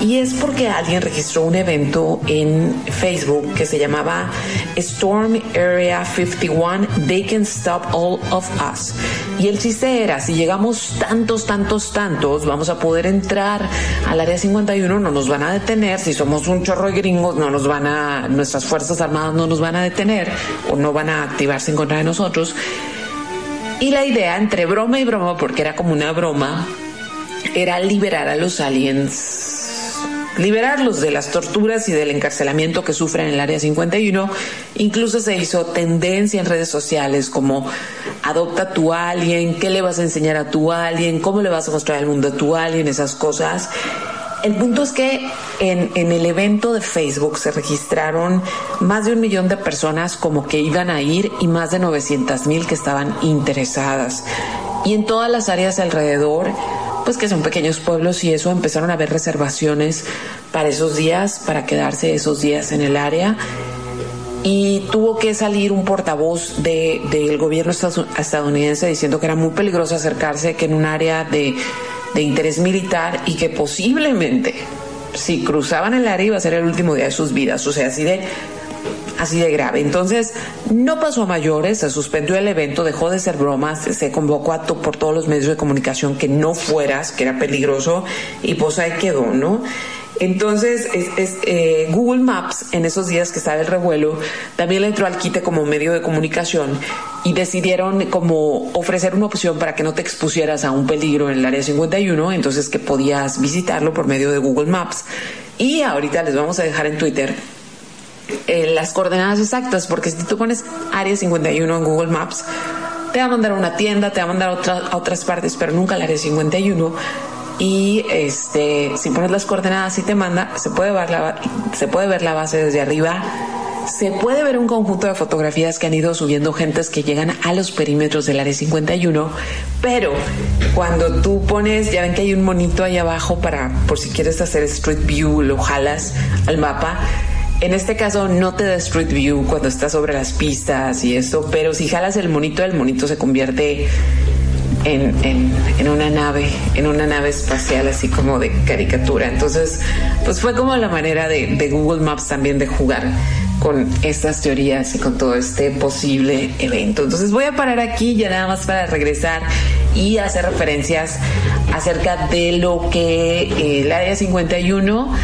S1: y es porque alguien registró un evento en Facebook que se llamaba Storm Area 51 They Can Stop All of Us. Y el chiste era, si llegamos tantos, tantos, tantos, vamos a poder entrar al área 51, no nos van a detener, si somos un chorro de gringos, no nos van a, nuestras fuerzas armadas no nos van a detener o no van a activarse en contra de nosotros. Y la idea, entre broma y broma, porque era como una broma, era liberar a los aliens, liberarlos de las torturas y del encarcelamiento que sufren en el Área 51. Incluso se hizo tendencia en redes sociales como adopta a tu alien, qué le vas a enseñar a tu alien, cómo le vas a mostrar al mundo a tu alien, esas cosas. El punto es que en, el evento de Facebook se registraron más de un millón de personas como que iban a ir y más de 900 mil que estaban interesadas. Y en todas las áreas alrededor, pues que son pequeños pueblos y eso, empezaron a haber reservaciones para esos días, para quedarse esos días en el área y tuvo que salir un portavoz del gobierno estadounidense diciendo que era muy peligroso acercarse, que en un área de de interés militar y que posiblemente si cruzaban el área iba a ser el último día de sus vidas, o sea, así de así de grave. Entonces, no pasó a mayores, se suspendió el evento, dejó de ser bromas, se convocó a por todos los medios de comunicación que no fueras, que era peligroso, y pues ahí quedó, ¿no? Entonces, es, eh, Google Maps, en esos días que estaba el revuelo, también le entró al quite como medio de comunicación y decidieron como ofrecer una opción para que no te expusieras a un peligro en el área 51, entonces que podías visitarlo por medio de Google Maps. Y ahorita les vamos a dejar en Twitter eh, las coordenadas exactas, porque si tú pones área 51 en Google Maps, te va a mandar a una tienda, te va a mandar a, a otras partes, pero nunca al área 51 y este si pones las coordenadas y te manda se puede ver la se puede ver la base desde arriba se puede ver un conjunto de fotografías que han ido subiendo gentes que llegan a los perímetros del área 51, pero cuando tú pones, ya ven que hay un monito ahí abajo para, por si quieres hacer Street View, lo jalas al mapa. En este caso no te da Street View cuando estás sobre las pistas y eso, pero si jalas el monito, el monito se convierte en, una nave, en una nave espacial así como de caricatura. Entonces, pues fue como la manera de, de Google Maps también de jugar con estas teorías y con todo este posible evento. Entonces voy a parar aquí ya nada más para regresar y hacer referencias acerca de lo que eh, el Área 51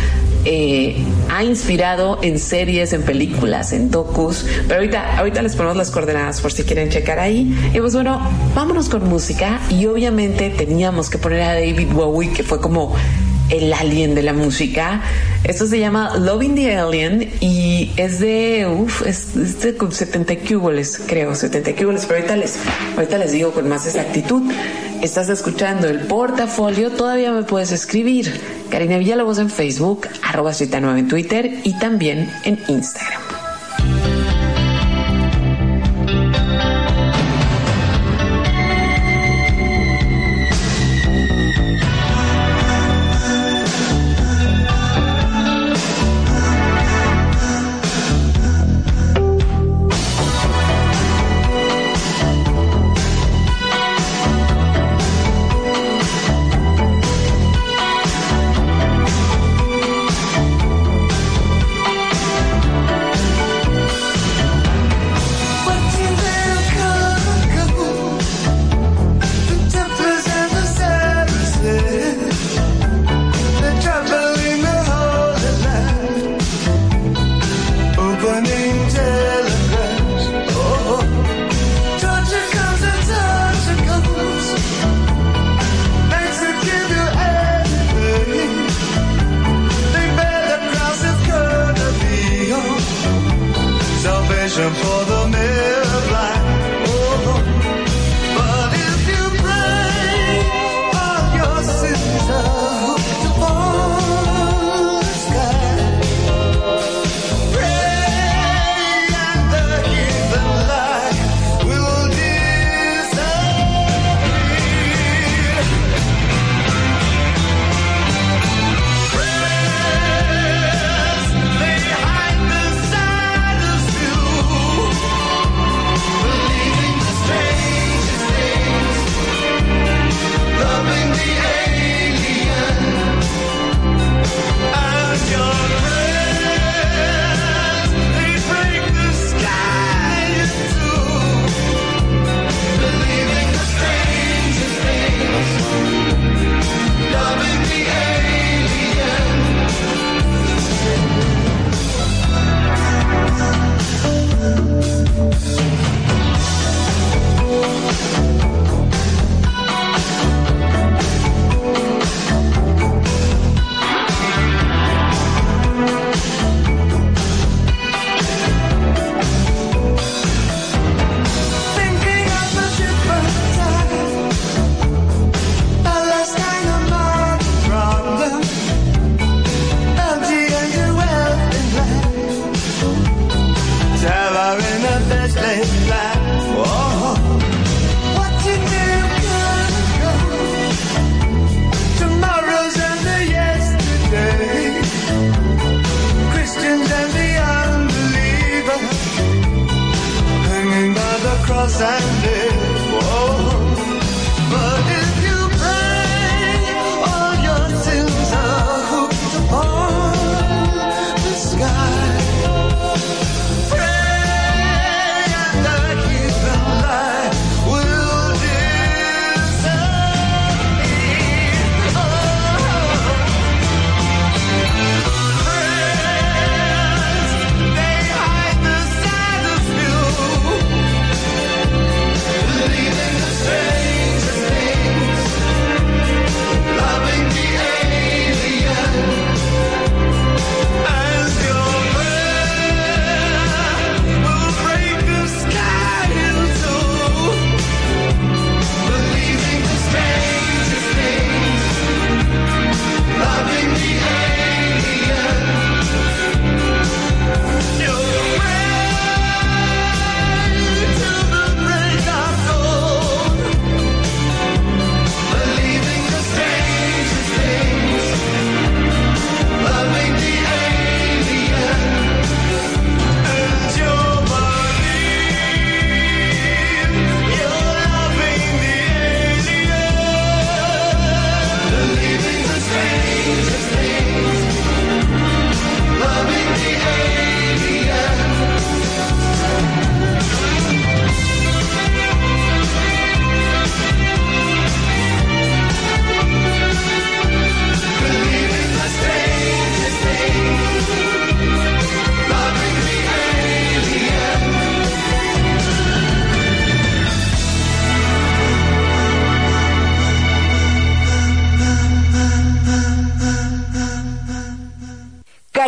S1: eh, ha inspirado en series, en películas, en docus. Pero ahorita, ahorita les ponemos las coordenadas por si quieren checar ahí. Y pues bueno, vámonos con música. Y obviamente teníamos que poner a David Bowie, que fue como el alien de la música. Esto se llama Loving the Alien es de, uff, es, de 70 cuboles, creo, 70 cuboles, pero ahorita les, ahorita les digo con más exactitud. Estás escuchando el portafolio, todavía me puedes escribir. Karina Villalobos en Facebook, arroba 9 en Twitter y también en Instagram.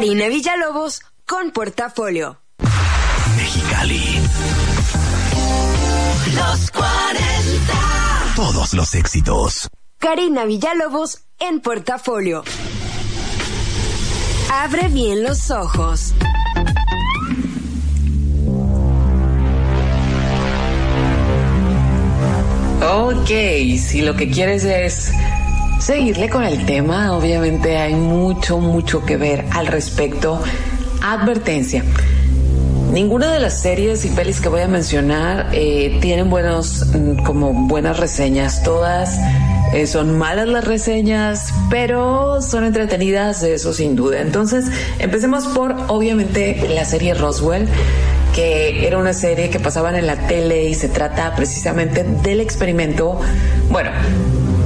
S4: Karina Villalobos con Portafolio.
S5: Mexicali.
S4: Los 40.
S5: Todos los éxitos.
S4: Karina Villalobos en Portafolio. Abre bien los ojos.
S1: Ok, si lo que quieres es seguirle con el tema, obviamente hay mucho, mucho que ver al respecto. Advertencia. Ninguna de las series y pelis que voy a mencionar eh, tienen buenos, mm, como buenas reseñas. Todas eh, son malas las reseñas, pero son entretenidas, eso sin duda. Entonces, empecemos por, obviamente, la serie Roswell que era una serie que pasaban en la tele y se trata precisamente del experimento. Bueno,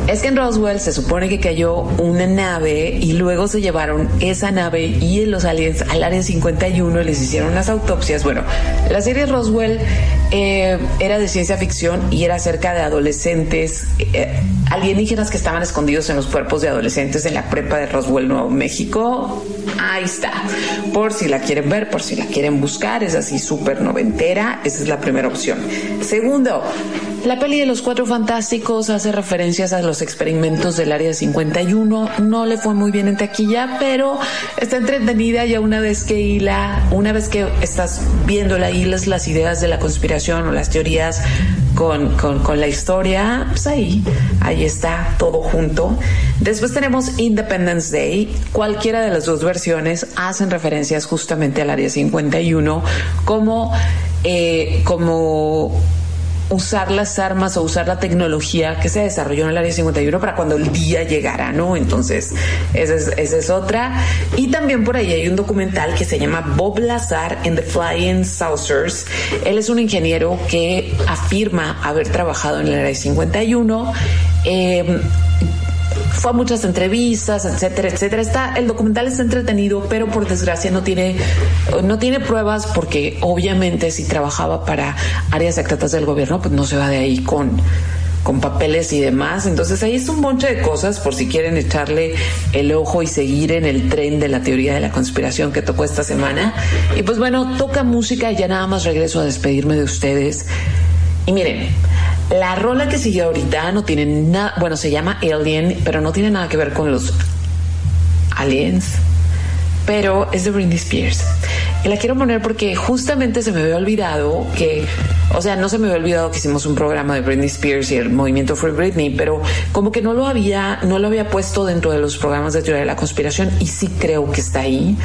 S1: es que en Roswell se supone que cayó una nave y luego se llevaron esa nave y los aliens al área 51 y les hicieron unas autopsias. Bueno, la serie Roswell eh, era de ciencia ficción y era acerca de adolescentes eh, alienígenas que estaban escondidos en los cuerpos de adolescentes en la prepa de Roswell, Nuevo México. Ahí está. Por si la quieren ver, por si la quieren buscar, es así súper noventera. Esa es la primera opción. Segundo, la peli de los Cuatro Fantásticos hace referencias a los experimentos del Área 51. No le fue muy bien en taquilla, pero está entretenida ya una vez que hila, una vez que estás viendo la hilas las ideas de la conspiración o las teorías con, con, la historia, pues ahí, ahí está todo junto. Después tenemos Independence Day. Cualquiera de las dos versiones hacen referencias justamente al Área 51 como, eh, como usar las armas o usar la tecnología que se desarrolló en el área 51 para cuando el día llegara, ¿no? Entonces, esa es, otra. Y también por ahí hay un documental que se llama Bob Lazar in the Flying Saucers. Él es un ingeniero que afirma haber trabajado en el área 51. Eh, fue a muchas entrevistas, etcétera, etcétera. Está, el documental está entretenido, pero por desgracia no tiene, no tiene pruebas porque obviamente si trabajaba para áreas secretas del gobierno, pues no se va de ahí con, con papeles y demás. Entonces ahí es un monte de cosas por si quieren echarle el ojo y seguir en el tren de la teoría de la conspiración que tocó esta semana. Y pues bueno, toca música y ya nada más regreso a despedirme de ustedes. Y miren, la rola que sigue ahorita no tiene nada, bueno, se llama Alien, pero no tiene nada que ver con los aliens, pero es de Britney Spears. Y la quiero poner porque justamente se me había olvidado que, o sea, no se me había olvidado que hicimos un programa de Britney Spears y el movimiento Free Britney, pero como que no lo había, no lo había puesto dentro de los programas de teoría de la conspiración y sí creo que está ahí.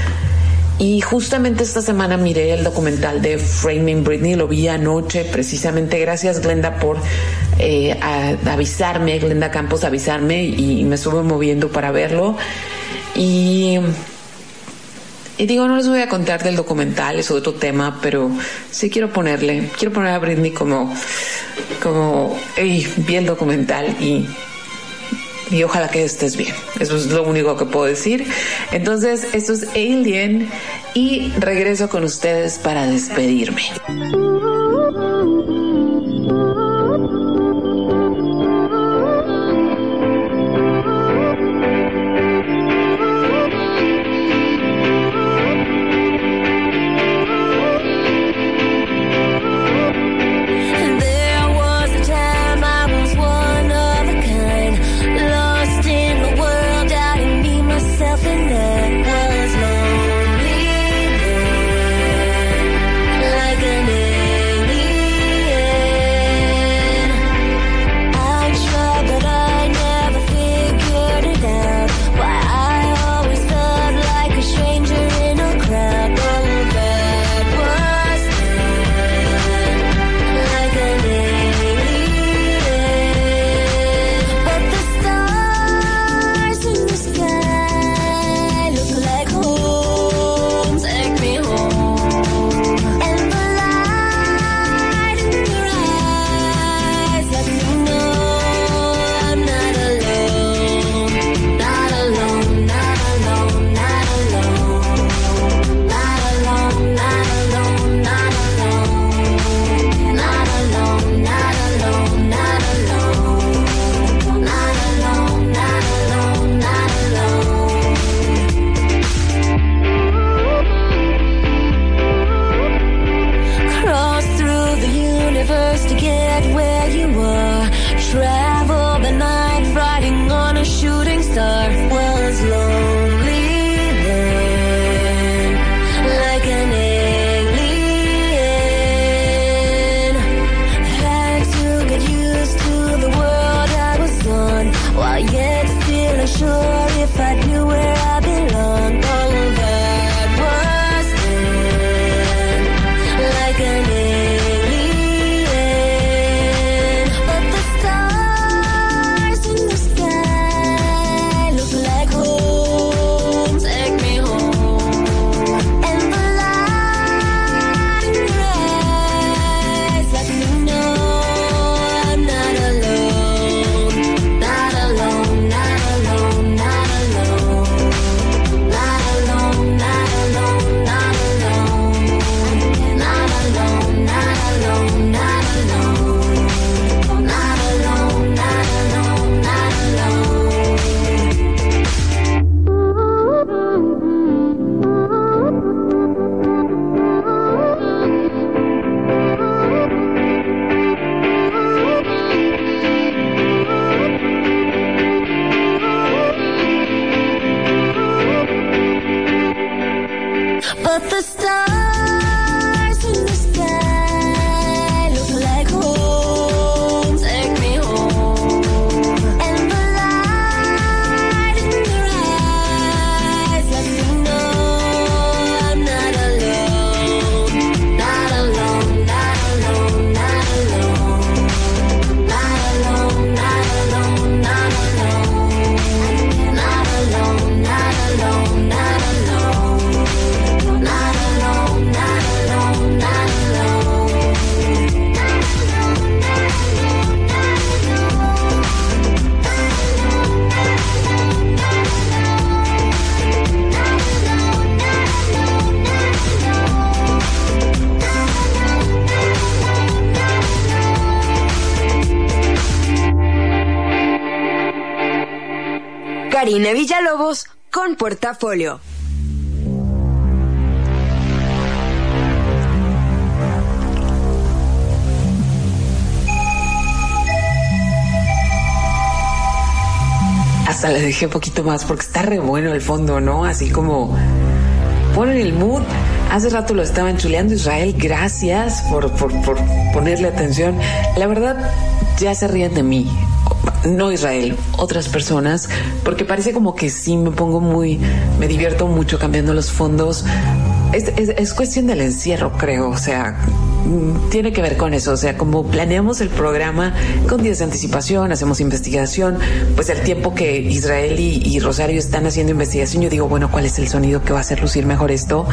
S1: Y justamente esta semana miré el documental de Framing Britney, lo vi anoche, precisamente gracias Glenda por eh, avisarme, Glenda Campos avisarme y me estuve moviendo para verlo. Y, y digo, no les voy a contar del documental, es otro tema, pero sí quiero ponerle, quiero poner a Britney como, como, vi el documental y y ojalá que estés bien. Eso es lo único que puedo decir. Entonces, esto es Alien y regreso con ustedes para despedirme.
S4: Villalobos con Portafolio.
S1: Hasta le dejé un poquito más porque está re bueno el fondo, ¿no? Así como ponen el mood. Hace rato lo estaban chuleando Israel, gracias por, por, por ponerle atención. La verdad, ya se ríen de mí. No Israel, otras personas, porque parece como que sí me pongo muy, me divierto mucho cambiando los fondos. Es, es, es cuestión del encierro, creo, o sea, mm, tiene que ver con eso, o sea, como planeamos el programa con días de anticipación, hacemos investigación, pues el tiempo que Israel y Rosario están haciendo investigación, yo digo, bueno, ¿cuál es el sonido que va a hacer lucir mejor esto?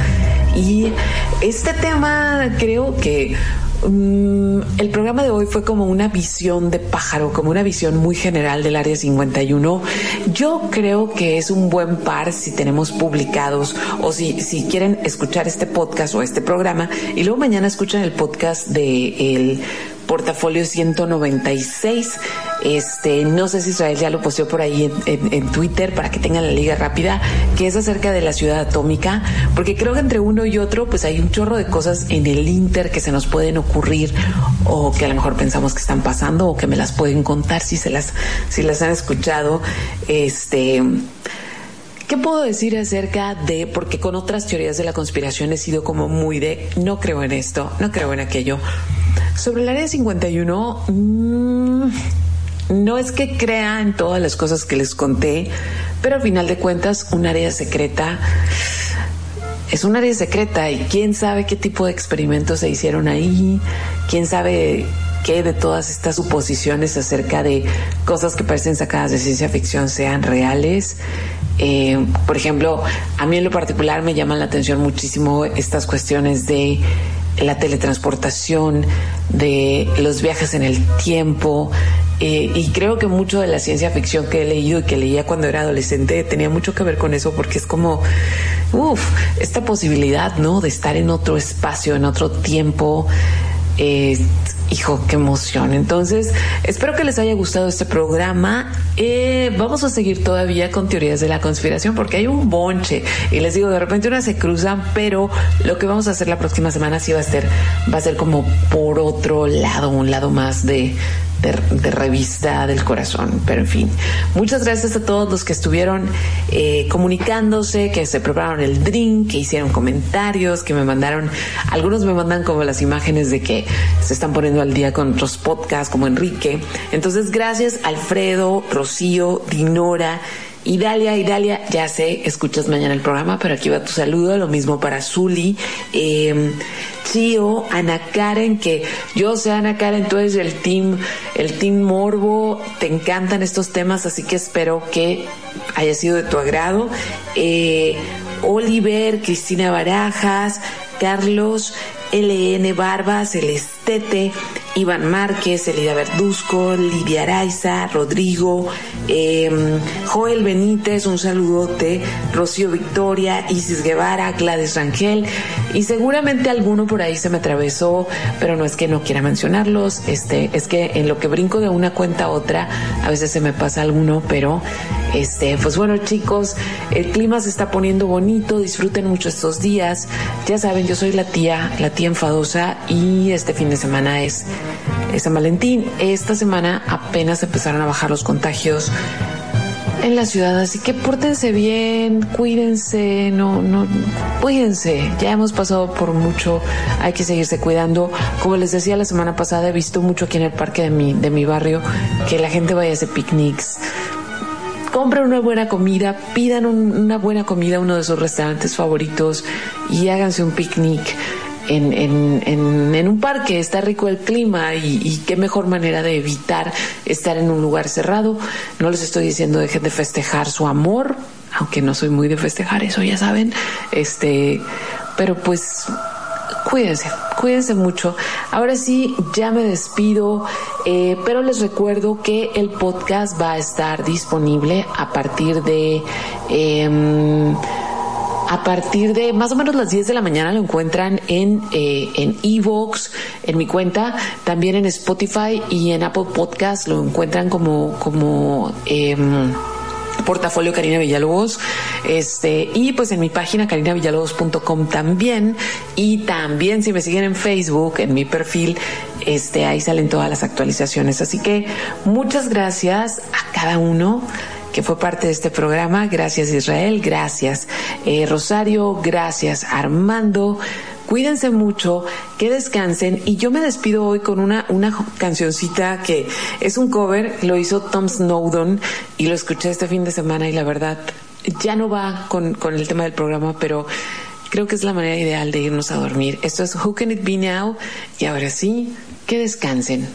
S1: Y este tema creo que Mm, el programa de hoy fue como una visión de pájaro, como una visión muy general del Área 51. Yo creo que es un buen par si tenemos publicados o si, si quieren escuchar este podcast o este programa y luego mañana escuchan el podcast de el portafolio 196. Este, no sé si Israel ya lo posteó por ahí en, en, Twitter para que tengan la liga rápida, que es acerca de la ciudad atómica, porque creo que entre uno y otro, pues hay un chorro de cosas en el Inter que se nos pueden ocurrir o que a lo mejor pensamos que están pasando o que me las pueden contar si se las, si las han escuchado. Este, ¿Qué puedo decir acerca de, porque con otras teorías de la conspiración he sido como muy de, no creo en esto, no creo en aquello? Sobre el área 51, mmm, no es que crea en todas las cosas que les conté, pero al final de cuentas, un área secreta es un área secreta y quién sabe qué tipo de experimentos se hicieron ahí, quién sabe qué de todas estas suposiciones acerca de cosas que parecen sacadas de ciencia ficción sean reales. Eh, por ejemplo, a mí en lo particular me llaman la atención muchísimo estas cuestiones de la teletransportación, de los viajes en el tiempo. Eh, y creo que mucho de la ciencia ficción que he leído y que leía cuando era adolescente tenía mucho que ver con eso, porque es como, uff, esta posibilidad, ¿no? De estar en otro espacio, en otro tiempo. Eh, hijo, qué emoción. Entonces, espero que les haya gustado este programa. Eh, vamos a seguir todavía con teorías de la conspiración porque hay un bonche. Y les digo, de repente unas se cruzan, pero lo que vamos a hacer la próxima semana sí va a ser, va a ser como por otro lado, un lado más de, de, revista del corazón. Pero en fin, muchas gracias a todos los que estuvieron eh, comunicándose, que se prepararon el drink, que hicieron comentarios, que me mandaron, algunos me mandan como las imágenes de que se están poniendo al día con otros podcasts como Enrique. Entonces, gracias Alfredo, Rocío, Dinora Idalia, Idalia, ya sé, escuchas mañana el programa, pero aquí va tu saludo. Lo mismo para Zuli. Eh, Ana Karen, que yo sé Ana Karen, tú eres el team, el team Morbo, te encantan estos temas, así que espero que haya sido de tu agrado. Eh, Oliver, Cristina Barajas, Carlos, LN Barba, Celestete, Iván Márquez, Elida Verduzco, Lidia Araiza, Rodrigo, eh, Joel Benítez, un saludote, Rocío Victoria, Isis Guevara, Gladys Rangel y seguramente alguno por ahí se me atravesó, pero no es que no quiera mencionarlos, este, es que en lo que brinco de una cuenta a otra, a veces se me pasa alguno, pero este, pues bueno chicos, el clima se está poniendo bonito, disfruten mucho estos días, ya saben, yo soy la tía, la tía enfadosa y este fin de semana es, San Valentín. Esta semana apenas empezaron a bajar los contagios en la ciudad, así que pórtense bien, cuídense, no, no, cuídense. Ya hemos pasado por mucho, hay que seguirse cuidando. Como les decía la semana pasada, he visto mucho aquí en el parque de mi, de mi barrio que la gente vaya a hacer picnics. Compren una buena comida, pidan un- una buena comida a uno de sus restaurantes favoritos y háganse un picnic en, en, en, un parque, está rico el clima y, y qué mejor manera de evitar estar en un lugar cerrado. No les estoy diciendo dejen de festejar su amor, aunque no soy muy de festejar eso, ya saben, este, pero pues cuídense, cuídense mucho. Ahora sí, ya me despido, eh, pero les recuerdo que el podcast va a estar disponible a partir de... em, a partir de más o menos las 10 de la mañana lo encuentran en eh, en Evox, en mi cuenta, también en Spotify y en Apple Podcast lo encuentran como como em, portafolio Karina Villalobos. Este y pues en mi página carinavillalobos.com también. Y también si me siguen en Facebook en mi perfil este ahí salen todas las actualizaciones. Así que muchas gracias a cada uno que fue parte de este programa. Gracias Israel, gracias eh, Rosario, gracias Armando. Cuídense mucho, que descansen y yo me despido hoy con una, una cancioncita que es un cover, lo hizo Tom Snowdon y lo escuché este fin de semana y la verdad ya no va con, con el tema del programa, pero creo que es la manera ideal de irnos a dormir. Esto es Who Can It Be Now y ahora sí, que descansen.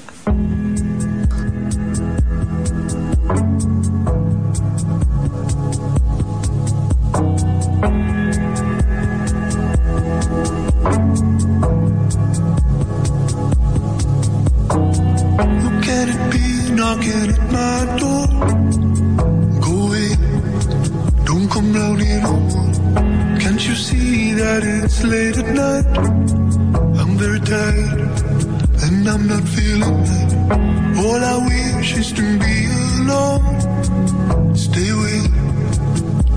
S6: That it's late at night? I'm very tired and I'm not feeling right. All I wish is to be alone. Stay away,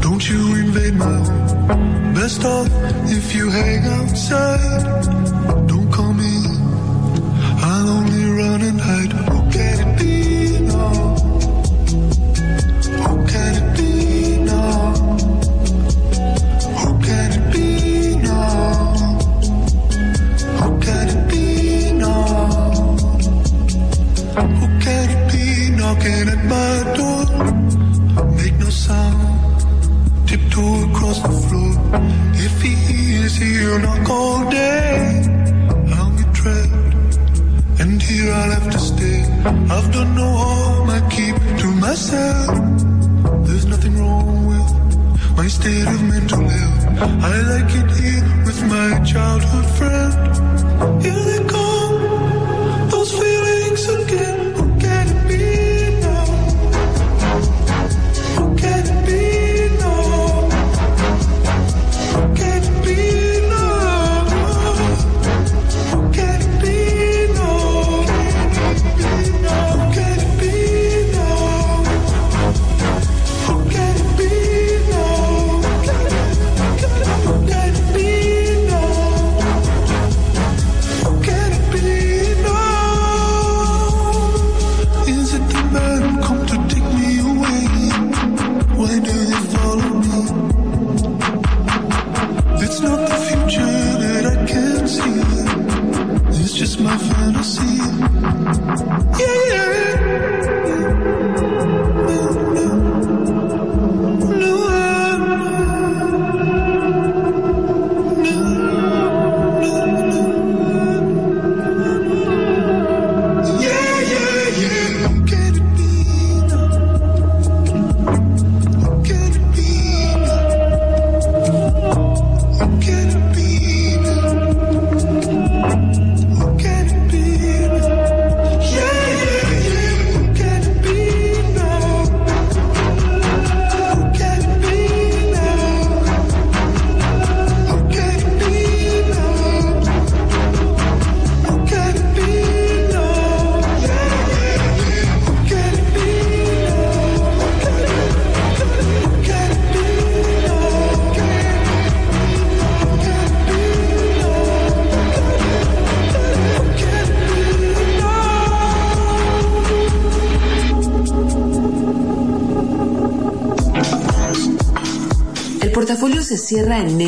S6: don't you invade my home. Best off if you hang outside. Don't come in. Who can it be knocking at my door? Make no sound, tiptoe across the floor. If he hears, he'll knock all day. I'll be trapped and here I'll have to stay. I've done no harm, I keep to myself. There's nothing wrong with my state of mental health. I like it here with my childhood friend.